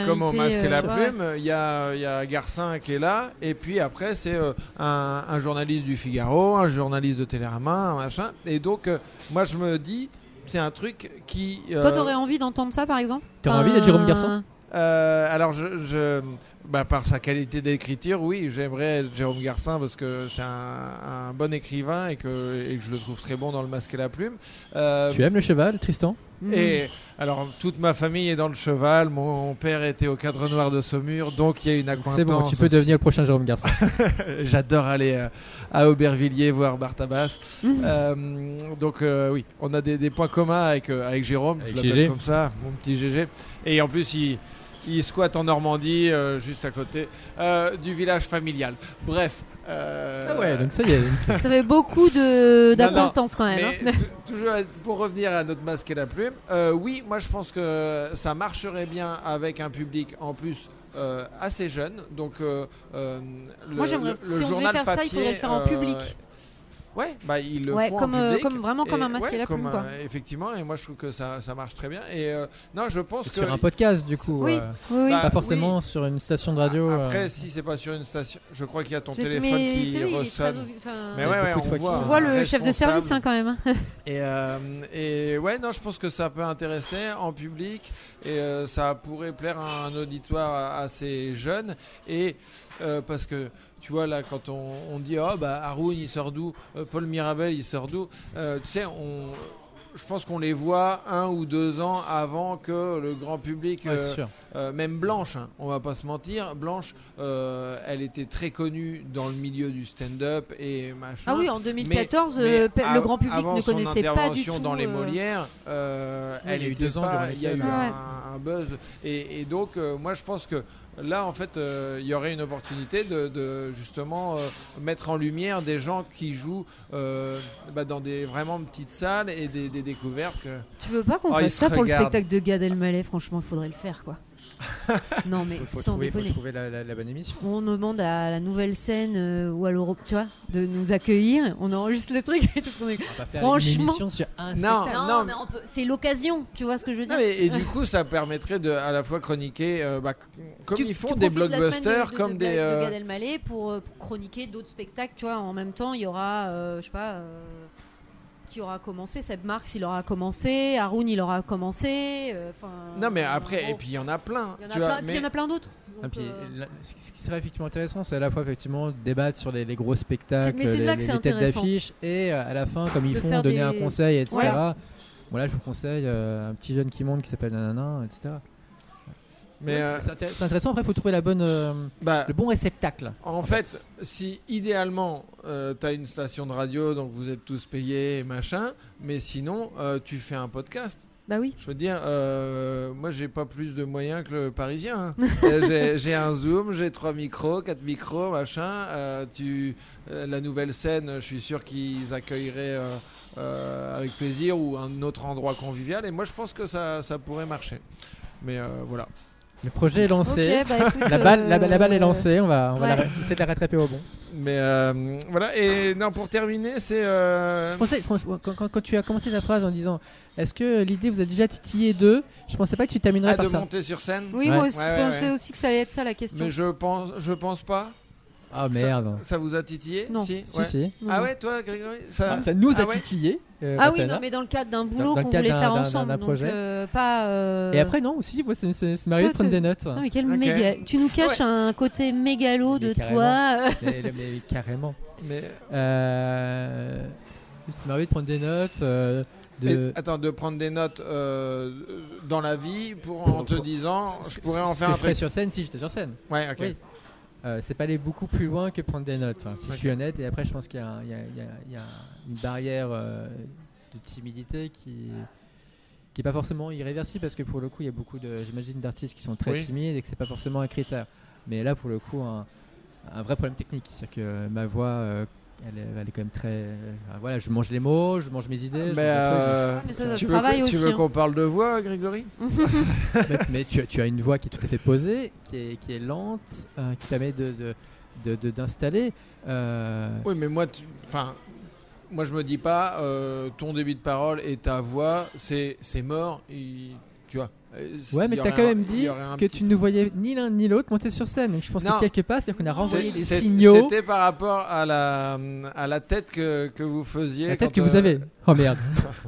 comme au masque et la euh, ouais. plume, il y a il y a Garcin qui est là et puis après c'est euh, un, un journaliste du Figaro, un journaliste de Télérama, un machin et donc euh, moi je me dis c'est un truc qui euh, Toi, t'aurais envie d'entendre ça, par exemple? T'aurais envie d'être Jérôme Garcin? Euh, alors, je, je- bah, par sa qualité d'écriture, oui, j'aimerais être Jérôme Garcin parce que c'est un, un bon écrivain et que, et que je le trouve très bon dans le masque et la plume. Euh, Tu aimes le cheval, Tristan? Et alors, toute ma famille est dans le cheval. Mon père était au cadre noir de Saumur, donc il y a une acquaintance. C'est bon, tu peux aussi. devenir le prochain Jérôme Garcin. [laughs] J'adore aller euh, à Aubervilliers voir Bartabas. Mhm. Euh, donc euh, oui, on a des, des points communs avec, avec Jérôme, Avec je l'appelle comme ça, mon petit GG. Et en plus, il, il squatte en Normandie, euh, juste à côté euh, du village familial. Bref. euh, Ah ouais, donc ça y est. [laughs] Ça fait beaucoup d'acquaintance quand même. mais hein. toujours pour revenir à notre masque et la plume, euh, oui, moi je pense que ça marcherait bien avec un public en plus euh, assez jeune. Donc, le, Moi, j'aimerais- le- le si on devait faire ça, il papier, faudrait le faire en euh, public. Ouais, bah ils le Ouais, font comme, en euh, public. comme- vraiment comme un masque et la comme plume, quoi. effectivement, et moi je trouve que ça, ça marche très bien. Et euh, non, je pense que Sur un podcast, du coup. Oui. euh, Oui, oui. Bah, pas forcément sur une station de radio. euh, Après, si c'est pas sur une station, je crois qu'il y a ton téléphone mais qui très- ressonne. Mais ouais, ouais, on voit, On voit le chef de service hein, quand même. hein. [laughs] Et, euh, et ouais, non, je pense que ça peut intéresser en public et euh, ça pourrait plaire à un auditoire assez jeune. Et euh, parce que tu vois, là, quand on, on dit Oh, bah Haroun il sort d'où Euh, Paul Mirabel il sort d'où Euh, Tu sais, on. Je pense qu'on les voit un ou deux ans avant que le grand public, ouais, euh, euh, même Blanche, hein, on va pas se mentir, Blanche, euh, elle était très connue dans le milieu du stand-up et machin. Ah oui, en 2014, Mais euh, pe- le grand public avant ne son connaissait pas du intervention tout. dans les Molières, euh, Oui, elle il y a eu deux ans pas- il y a eu lesquels, un, un buzz. Et, et donc, euh, moi, je pense que là, en fait, euh, il y aurait une opportunité de, de, justement euh, mettre en lumière des gens qui jouent euh, bah, dans des vraiment petites salles et des, des découvertes. que- Tu veux pas qu'on Oh, il fasse se ça pour le spectacle de Gad Elmaleh? Franchement, il faudrait le faire, quoi. [laughs] non, mais Faut, faut sans trouver, faut déconner. trouver la, la- la bonne émission. On demande à la nouvelle scène euh, ou à l'Europe, tu vois, de nous accueillir. On enregistre le truc et tout. on est- On va pas faire Franchement- une émission sur un Non. Non, mais on peut- c'est l'occasion, tu vois ce que je veux dire Non, mais- et du coup, ça permettrait de à la fois chroniquer, euh, bah, comme Tu- ils font des blockbusters, de- de- comme de- des. de euh, Gad Elmaleh pour, pour chroniquer d'autres spectacles, tu vois. En même temps, il y aura, euh, je sais pas, euh, qui aura commencé. Seb Marx, il aura commencé. Haroun, il aura commencé. euh, Enfin. Non, mais après, bon, et puis il y en a plein. il y en a plein, vois, puis il mais- y en a plein d'autres. Ah, Donc, puis, euh, ce qui serait effectivement intéressant, c'est à la fois effectivement débattre sur les, les gros spectacles, mais les, là que les- c'est les têtes d'affiche, et euh, à la fin, comme ils De font, donner des- un conseil, etc. Voilà. Voilà, je vous conseille euh, un petit jeune qui monte qui s'appelle Nanana, etc. mais, Ouais, euh, c'est- c'est intér- c'est intéressant. Après, il faut trouver la bonne, euh, bah, le bon réceptacle. En fait, si idéalement tu as une station de radio, donc vous êtes tous payés et machin, mais sinon euh, tu fais un podcast. Bah oui. Je veux dire, euh, moi j'ai pas plus de moyens que le parisien. hein. Euh, j'ai- [laughs] j'ai un zoom, j'ai trois micros, quatre micros, machin. euh, tu, euh, la nouvelle scène, je suis sûr qu'ils accueilleraient euh, euh, avec plaisir ou un autre endroit convivial. Et moi je pense que ça, ça pourrait marcher. Mais euh, voilà. Le projet est lancé. Bah écoute, La balle, la, la balle est euh, lancée. On va, on va la- essayer de la rattraper au bon. Mais euh, voilà. Et non, pour terminer, c'est. euh, Je pensais, franchement, quand, quand- quand tu as commencé ta phrase en disant Est-ce que l'idée vous a déjà titillé d'eux Je pensais pas que tu terminerais ah, par de ça. monter sur scène. Oui, Ouais. moi aussi, Ouais, je ouais, pensais ouais. aussi que ça allait être ça la question. Mais je pense, je pense pas. Ah merde. Ça vous a titillé Non. Si, Si, ouais. si. Non, Ah ouais, toi, Grégory ça... Ah, ça nous Ah a ouais titillé. euh, Ah oui, non, hein. mais dans le cadre d'un boulot qu'on voulait faire ensemble. donc, projet. euh, pas. euh, Et après, non, aussi, ouais, c'est- c'est c'est merveilleux de prendre des notes. Non, mais quel Ok. méga. Tu nous caches un côté mégalo de toi. [laughs] mais, mais- mais carrément. Mais Euh, c'est merveilleux de prendre des notes. euh, de... et- attends, de prendre des notes euh, dans la vie pour en te disant, je pourrais en faire un truc. sur scène si j'étais sur scène. Ouais, ok. Oui. Euh, c'est pas aller beaucoup plus loin que prendre des notes, hein, si Ok. je suis honnête. Et après, je pense qu'il y, a y y y une barrière euh, de timidité qui qui est pas forcément irréversible parce que pour le coup, il y a beaucoup de, j'imagine, d'artistes qui sont très Oui. timides et que c'est pas forcément un critère. Mais là, pour le coup, un, un vrai problème technique, c'est que ma voix, euh, elle, est, elle est quand même très, euh, voilà, je mange les mots, je mange mes idées. je Mais, euh, mais ça, ça se tu veux, travaille que- tu aussi, veux hein. qu'on parle de voix, Grégory? [laughs] Mais, [laughs] mais tu, as- tu as une voix qui est tout à fait posée, qui est, qui est lente, euh, qui permet de de- de- de- d'installer. euh, Oui, mais moi, tu- enfin, moi je me dis pas, euh, ton début de parole et ta voix, c'est c'est mort. et- tu vois. Euh, Ouais, mais t'as quand même dit que tu ne voyais ni l'un ni l'autre monter sur scène. Donc je pense Non. que quelque part, c'est-à-dire qu'on a renvoyé des c'est- signaux. C'était par rapport à la, à la tête que, que vous faisiez. La tête quand, que vous euh, avez. Oh merde.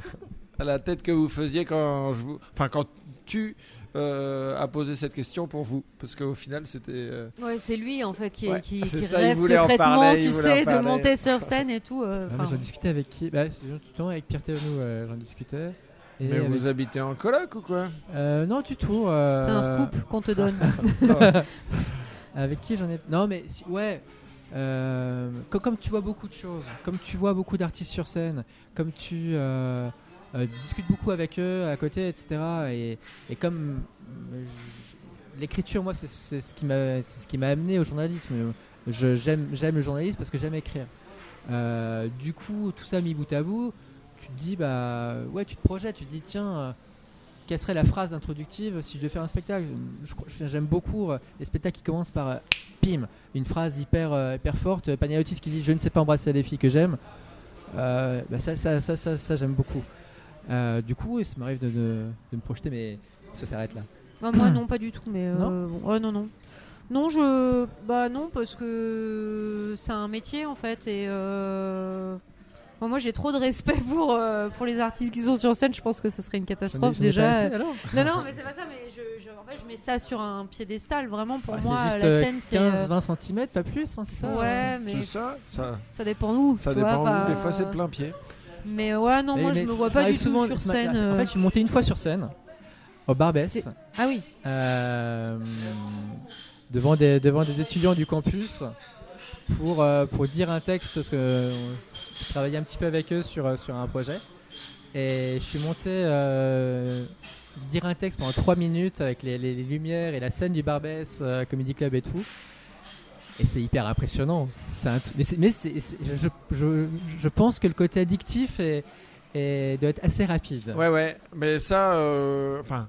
[laughs] à la tête que vous faisiez quand je vous. Enfin, quand tu euh, as posé cette question pour vous Parce qu'au final, c'était. euh, Ouais, c'est lui en fait qui, Ouais, qui, c'est qui ça, il rêve voulait en secrètement, parler, il tu voulait en sais, de parler. monter sur scène et tout. euh, Ah, mais enfin, J'en discutais avec qui? Bah, c'est Justement avec Pierre Thévenou, euh, j'en discutais. Et Mais avec- vous habitez en coloc ou quoi Euh, non, du tout. euh, C'est un scoop qu'on te donne. [laughs] [laughs] Avec qui j'en ai. Non, mais si- ouais. euh, co- comme, tu vois beaucoup de choses, comme tu vois beaucoup d'artistes sur scène, comme tu euh, euh, discutes beaucoup avec eux à côté, etc. Et, et comme euh, je- l'écriture, moi, c'est c'est ce qui m'a c'est ce qui m'a amené au journalisme. Je- J'aime j'aime le journalisme parce que j'aime écrire. Euh, du coup, tout ça mis bout à bout, tu te dis, bah ouais, tu te projettes, tu te dis, tiens. euh, quelle serait la phrase introductive si je devais faire un spectacle? J'aime beaucoup euh, les spectacles qui commencent par euh, pim, une phrase hyper, euh, hyper forte. Panayotis qui dit Je ne sais pas embrasser les filles que j'aime. Euh, bah ça, ça, ça, ça, ça, j'aime beaucoup. Euh, du coup, ça m'arrive de, de- de me projeter, mais ça s'arrête là. Ah, moi non, pas du tout. Mais euh, Non bon, non, non. Non, je. Bah non, parce que c'est un métier en fait. Et. euh, bon, moi j'ai trop de respect pour, euh, pour les artistes qui sont sur scène. Je pense que ce serait une catastrophe déjà. assez, alors Non, non, mais c'est pas ça. Mais je, je- en fait, je mets ça sur un piédestal. Vraiment, pour Ouais, moi, c'est juste la euh, scène, c'est. euh, 15-20 cm, pas plus, hein, c'est ça Ouais, mais C'est ça Ça, ça dépend où. ça tu vois, dépend. enfin, Des fois, c'est plein pied. Mais ouais, non, Mais- moi je me vois pas du tout souvent- sur scène. En euh. fait, je suis monté une fois sur scène, au Barbès. Ah oui. euh, devant, des, devant des étudiants du campus pour, euh, pour dire un texte, parce que euh, je travaillais un petit peu avec eux sur, euh, sur un projet. Et je suis monté dire un texte pendant 3 minutes avec les, les- lumières et la scène du Barbès Comedy Club et tout. Et c'est hyper impressionnant. Mais mais je, je, je pense que le côté addictif est, est- doit être assez rapide. Ouais, ouais. Mais ça, enfin,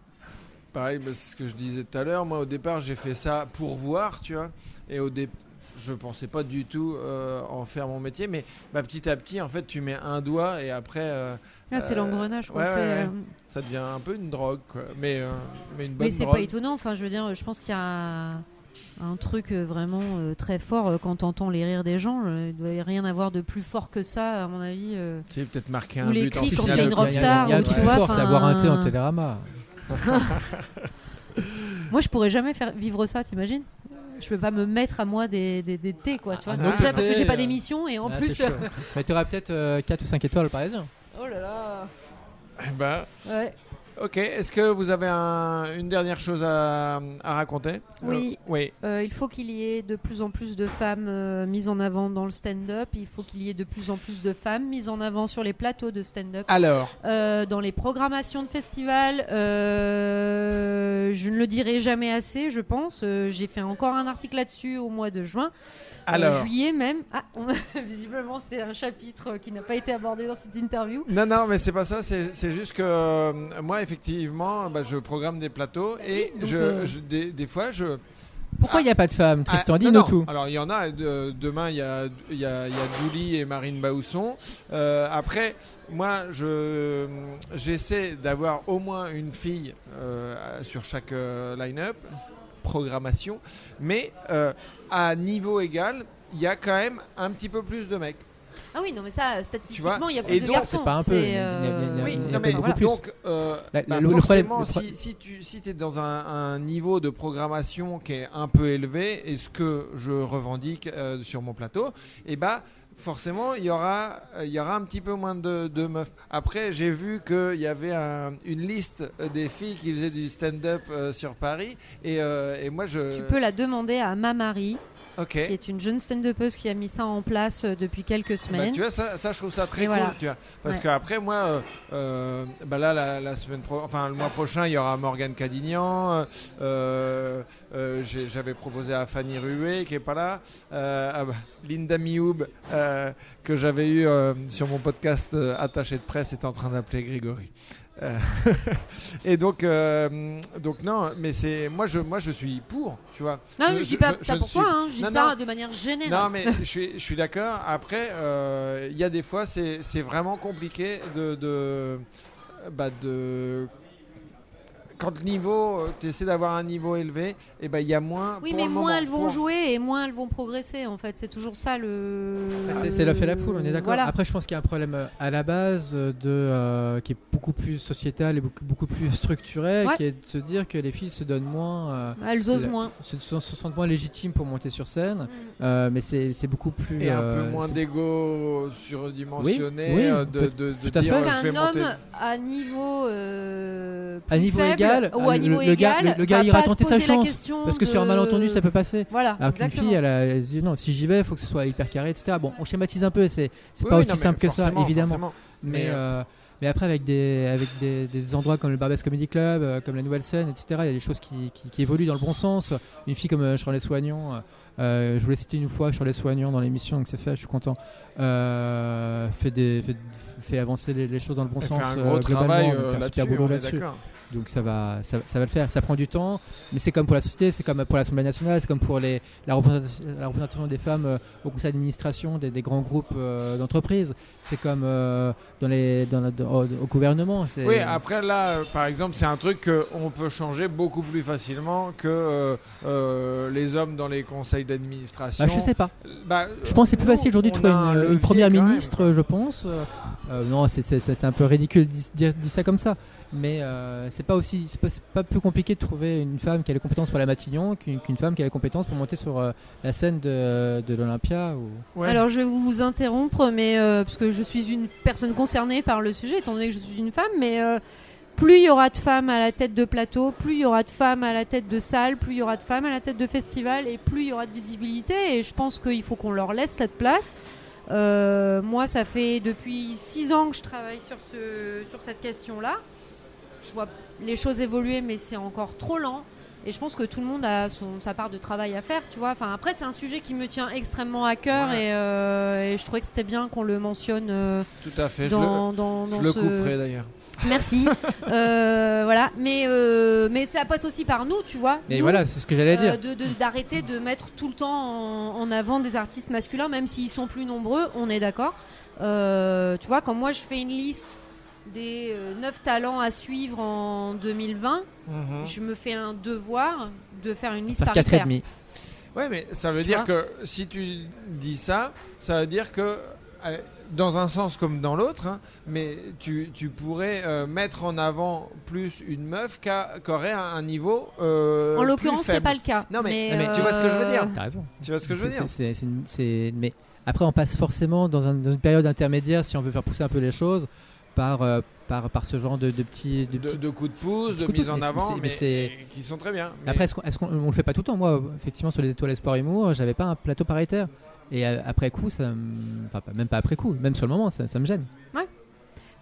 pareil, c'est ce que je disais tout à l'heure. Moi, au départ, j'ai fait ça pour voir, tu vois. Et au départ, je pensais pas du tout euh, en faire mon métier. Mais bah, petit à petit, en fait, tu mets un doigt et après, euh, Ah, c'est Euh, l'engrenage, quoi. ouais, ouais, ouais. ça devient un peu une drogue, quoi. Mais, euh, mais une bonne Mais c'est pas étonnant, enfin je veux dire, je pense qu'il y a un truc vraiment euh, très fort euh, quand t'entends les rires des gens. euh, Il doit y rien avoir de plus fort que ça, à mon avis. euh. Tu sais, peut-être marquer Ou un les but en cris quand il y a une rockstar, Il y a un ou truc tu vois, avoir un thé en [laughs] télérama. Moi, je pourrais jamais faire vivre ça, t'imagines? Je peux pas me mettre à moi des, des, des thés, quoi. Tu vois Ah, non, Déjà parce que j'ai pas euh, d'émission et en Ah, plus. c'est chaud. Mais tu auras peut-être 4 ou 5 étoiles au parisien. oh là là. Eh ben, Ouais. Ok. Est-ce que vous avez un- une dernière chose à, à raconter? Oui. Euh, oui. Euh, il faut qu'il y ait de plus en plus de femmes euh, mises en avant dans le stand-up. Il faut qu'il y ait de plus en plus de femmes mises en avant sur les plateaux de stand-up. Alors, dans les programmations de festivals, je ne le dirai jamais assez, je pense. J'ai fait encore un article là-dessus au mois de juin, alors? juillet même. Ah, on- [laughs] visiblement, c'était un chapitre qui n'a pas été abordé dans cette interview. Non, non, mais c'est pas ça. C'est juste que moi, effectivement, bah, je programme des plateaux et donc, je, euh, je- des, des fois, je. Pourquoi il Ah. n'y a pas de femmes Tristan, Ah, dis-nous tout. Alors, il y en a. de- demain, il y a, y, a, il y a Douli et Marine Bausson. Euh, après, moi, je j'essaie d'avoir au moins une fille euh, sur chaque euh, line-up, programmation. Mais euh, à niveau égal, il y a quand même un petit peu plus de mecs. Ah oui, non, mais ça, statistiquement, il y a et plus de donc, garçons. c'est pas un peu, euh, Oui, non, mais plus. donc, euh, La- bah, le- le problème- forcément, le pro- si, si tu si es dans un, un niveau de programmation qui est un peu élevé, et ce que je revendique euh, sur mon plateau, et bah forcément, il y aura, euh, il y aura un petit peu moins de, de meufs. Après, j'ai vu qu'il y avait un- une liste des filles qui faisaient du stand-up euh, sur Paris, et, euh, et moi, je... Tu peux la demander à ma Marie, qui est une jeune stand-upeuse qui a mis ça en place depuis quelques Bah, semaines. tu vois, ça, ça, je trouve ça très Et cool. voilà. Tu vois, parce Ouais. qu'après, moi, euh, bah là, la, la semaine pro, enfin, le mois prochain, il y aura Morgane Cadignan. J'avais proposé à Fanny Rué, qui est pas là. ah bah, Linda Mioub, euh, que j'avais eu euh, sur mon podcast euh, attaché de presse, est en train d'appeler Grégory. [laughs] Et donc, donc non, mais c'est moi je moi je suis pour, tu vois. non, je- mais je dis je- pas je- ça pour ne suis- toi, hein, je dis Non, ça non. de manière générale. Non, mais [laughs] je suis, je suis d'accord. Après, il y a des fois, c'est c'est vraiment compliqué de, de, bah, de quand le niveau, tu essaies d'avoir un niveau élevé, et ben il y a moins. Oui, mais moins moment, elles vont pour- jouer et moins elles vont progresser en fait. C'est toujours ça le. C'est l'œuf et la poule, on est d'accord. Voilà. Après, je pense qu'il y a un problème euh, à la base euh, de, euh, qui est beaucoup plus sociétal et beaucoup, beaucoup plus structuré, Ouais. qui est de se dire que les filles se donnent moins, euh, Elles osent La- moins. se, se- se sentent moins légitimes pour monter sur scène, Mm. euh, mais c'est c'est beaucoup plus. Et un euh, peu moins d'ego surdimensionné, Oui, oui, euh, de, de, de tout à dire fait. euh, monter. homme à niveau euh, À niveau faible, égal, ou à le- niveau le gars- égal, le- le gars ira tenter sa chance, question Parce que sur un de- malentendu, ça peut passer. Voilà, Alors qu'une fille, elle, a- elle dit non, si j'y vais, il faut que ce soit hyper carré, etc. Bon, on schématise un peu, c'est c'est Oui, pas oui, aussi non, simple que ça, évidemment. forcément. Mais, Mais, euh, mais après, avec des, avec des, des endroits comme le Barbès Comedy Club, euh, comme la Nouvelle Scène, etc., il y a des choses qui, qui, qui évoluent dans le bon sens. Une fille comme euh, Charlotte Soignon, euh, euh, je voulais citer une fois Charlotte Soignon dans l'émission, donc c'est fait, je suis content, euh, fait, des, fait, fait avancer les, les choses dans le bon Elle sens. fait un euh, gros globalement, travail donc euh, fait un là-dessus, super boulot là-dessus. Donc ça va, ça, ça va le faire. Ça prend du temps, mais c'est comme pour la société, c'est comme pour l'Assemblée nationale, c'est comme pour les, la, représentation, la représentation des femmes euh, au conseil d'administration des, des grands groupes euh, d'entreprises. C'est comme euh, dans les, dans la- dans- au, au gouvernement. Oui, après là, euh, par exemple, c'est un truc qu'on peut changer beaucoup plus facilement que les hommes dans les conseils d'administration. Bah, je sais pas. Bah, Je pense que c'est plus facile aujourd'hui de trouver une, première ministre, je pense. Non, c'est- un peu ridicule de dire, dire ça comme ça. Mais euh, c'est pas aussi, c'est pas, plus compliqué de trouver une femme qui a les compétences pour la Matignon qu'une femme qui a les compétences pour monter sur euh, la scène de, de l'Olympia. Ou... Ouais. Alors je vais vous interrompre, mais euh, parce que je suis une personne concernée par le sujet, étant donné que je suis une femme, mais euh, plus il y aura de femmes à la tête de plateau, plus il y aura de femmes à la tête de salle, plus il y aura de femmes à la tête de festival, et plus il y aura de visibilité. Et je pense qu'il faut qu'on leur laisse cette place. Euh, moi, ça fait depuis six ans que je travaille sur, ce, sur cette question-là. Je vois les choses évoluer, mais c'est encore trop lent. Et je pense que tout le monde a son, sa part de travail à faire, tu vois. Enfin, après, c'est un sujet qui me tient extrêmement à cœur Ouais. et, euh, et je trouvais que c'était bien qu'on le mentionne euh, Tout à fait. je le- dans, dans, je dans le couperai d'ailleurs. Merci. [laughs] Euh, voilà. Mais, euh, mais ça passe aussi par nous, tu vois. Et Nous, voilà, c'est ce que j'allais dire. de- de- d'arrêter de, mettre tout le temps en, en avant des artistes masculins, même s'ils sont plus nombreux, on est d'accord. Tu vois, quand moi je fais une liste des 9 talents à suivre en 2020, Mhm. je me fais un devoir de faire une liste paritaire. 4,5. Ouais, mais ça veut Tu dire que si tu dis ça, ça veut dire que euh, dans un sens comme dans l'autre, hein, mais tu, tu pourrais euh, mettre en avant plus une meuf qui a- qui aurait un, un niveau. euh, En l'occurrence, c'est pas le cas. Non, mais- mais tu vois ce que je veux dire euh, raison. Tu vois ce que je veux dire Mais après, on passe forcément dans, un- dans une période intermédiaire, si on veut faire pousser un peu les choses, par, euh, par, par ce genre de, de petits. de de, petits- de coups de pouce, de mise en avant, mais, mais qui sont très bien. Mais- Après, est-ce qu'on qu'on- on le fait pas tout le temps? Moi, effectivement, sur les étoiles Espoir Humour, j'avais pas un plateau paritaire. Et euh, après coup, ça enfin, pas- même pas après coup, même sur le moment, ça, ça me gêne.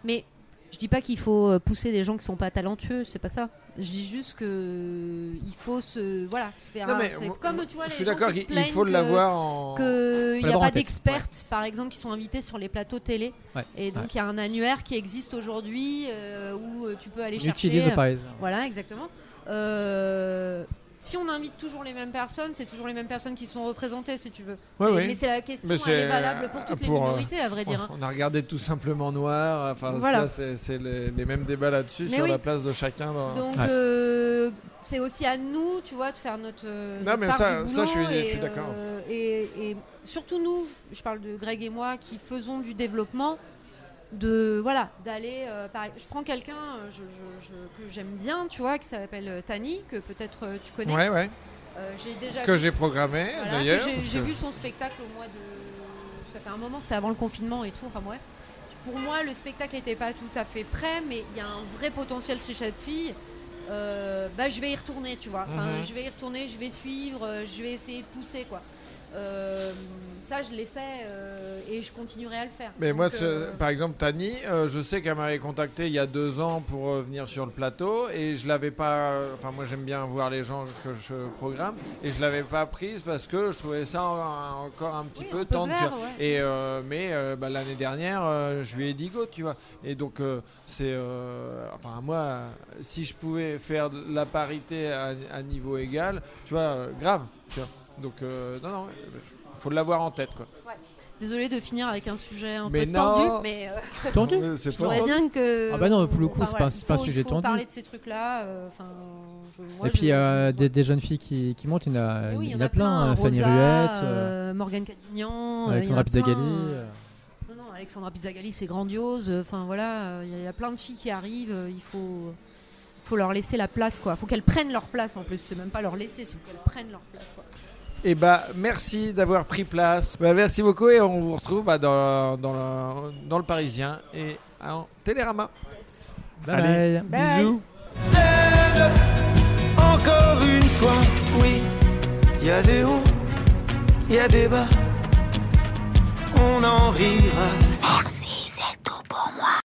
Mais je dis pas qu'il faut euh, pousser des gens qui sont pas talentueux, c'est pas ça. Je dis juste que il faut se voilà se faire. Non, un- mais comme tu vois je les suis gens d'accord qui se qu'il il faut l'avoir en. qu'il n'y a pas d'expertes, par exemple, qui sont invités sur les plateaux télé. Ouais. Et donc, il y a un annuaire qui existe aujourd'hui euh, où euh, tu peux aller chercher. utilise parisien. Voilà, exactement. Euh, si on invite toujours les mêmes personnes, c'est toujours les mêmes personnes qui sont représentées, si tu veux. Ouais, ouais. Mais c'est la question, Mais elle est valable pour toutes pour, les euh, minorités, à vrai dire. hein. On a regardé tout simplement noir. Enfin, Voilà. ça, c'est, les, les mêmes débats là-dessus sur oui. la place de chacun. Dans... Donc Ouais. euh, c'est aussi à nous, tu vois, de faire notre, euh, Non, notre mais part ça- du ça, je suis- d'accord. euh, et, et surtout nous, je parle de Greg et moi, qui faisons du développement, de voilà, d'aller. euh, je prends quelqu'un euh, je, je- je- que j'aime bien, tu vois, qui s'appelle euh, Tani, que peut-être euh, tu connais. Ouais, ouais. Euh, j'ai déjà Que vu- j'ai programmé voilà, d'ailleurs. j'ai, que- vu son spectacle au mois de. Ça fait un moment, c'était avant le confinement et tout. Enfin bref. Pour moi, le spectacle n'était pas tout à fait prêt, mais il y a un vrai potentiel chez cette fille. Bah, je vais y retourner, tu vois. Enfin, Mhm. Je vais y retourner, je vais suivre, je vais essayer de pousser, quoi. Euh, ça, je l'ai fait euh, et je continuerai à le faire. Mais Donc, moi, euh, par exemple, Tani, je sais qu'elle m'avait contacté il y a deux ans pour venir sur le plateau et je l'avais pas. Enfin, moi, j'aime bien voir les gens que je programme et je l'avais pas prise parce que je trouvais ça en- encore un petit oui, peu tendre. ouais. Et mais bah, l'année dernière, je lui ai dit go, tu vois. Et donc c'est, enfin moi, si je pouvais faire de la parité à, à niveau égal, tu vois, grave. Tu vois. Donc euh, non, non, faut l'avoir en tête, quoi. Désolée de finir avec un sujet un Mais peu non. tendu, mais euh, [laughs] Tendu Euh, C'est je voudrais bien que. Ah bah non, pour le coup, c'est pas- il c'est pas un faut- sujet Il faut tendu. parler de ces trucs-là. euh, Enfin, je- moi, Et puis euh, des, des jeunes filles qui, qui montent, il y en a, oui, il y en a plein. plein. euh, Fanny Rosa, Ruette, euh, euh, Morgane Cadignan, euh, Alexandra il y en a plein, Pizzagalli. euh, euh. Non, non, Alexandra Pizzagalli, c'est grandiose. Enfin voilà, euh, il y, a- il y a plein de filles qui arrivent. euh, Il faut, faut leur laisser la place, quoi. Faut qu'elles prennent leur place en plus. C'est même pas leur laisser, c'est qu'elles prennent leur place, quoi. Et bah merci d'avoir pris place. Bah, merci beaucoup et on vous retrouve bah, dans, dans, le, dans le Parisien et en Télérama. Bye Allez. bye. Bye. Bisous. Stand up, encore une fois, oui. Il y a des hauts, il y a des bas. On en rira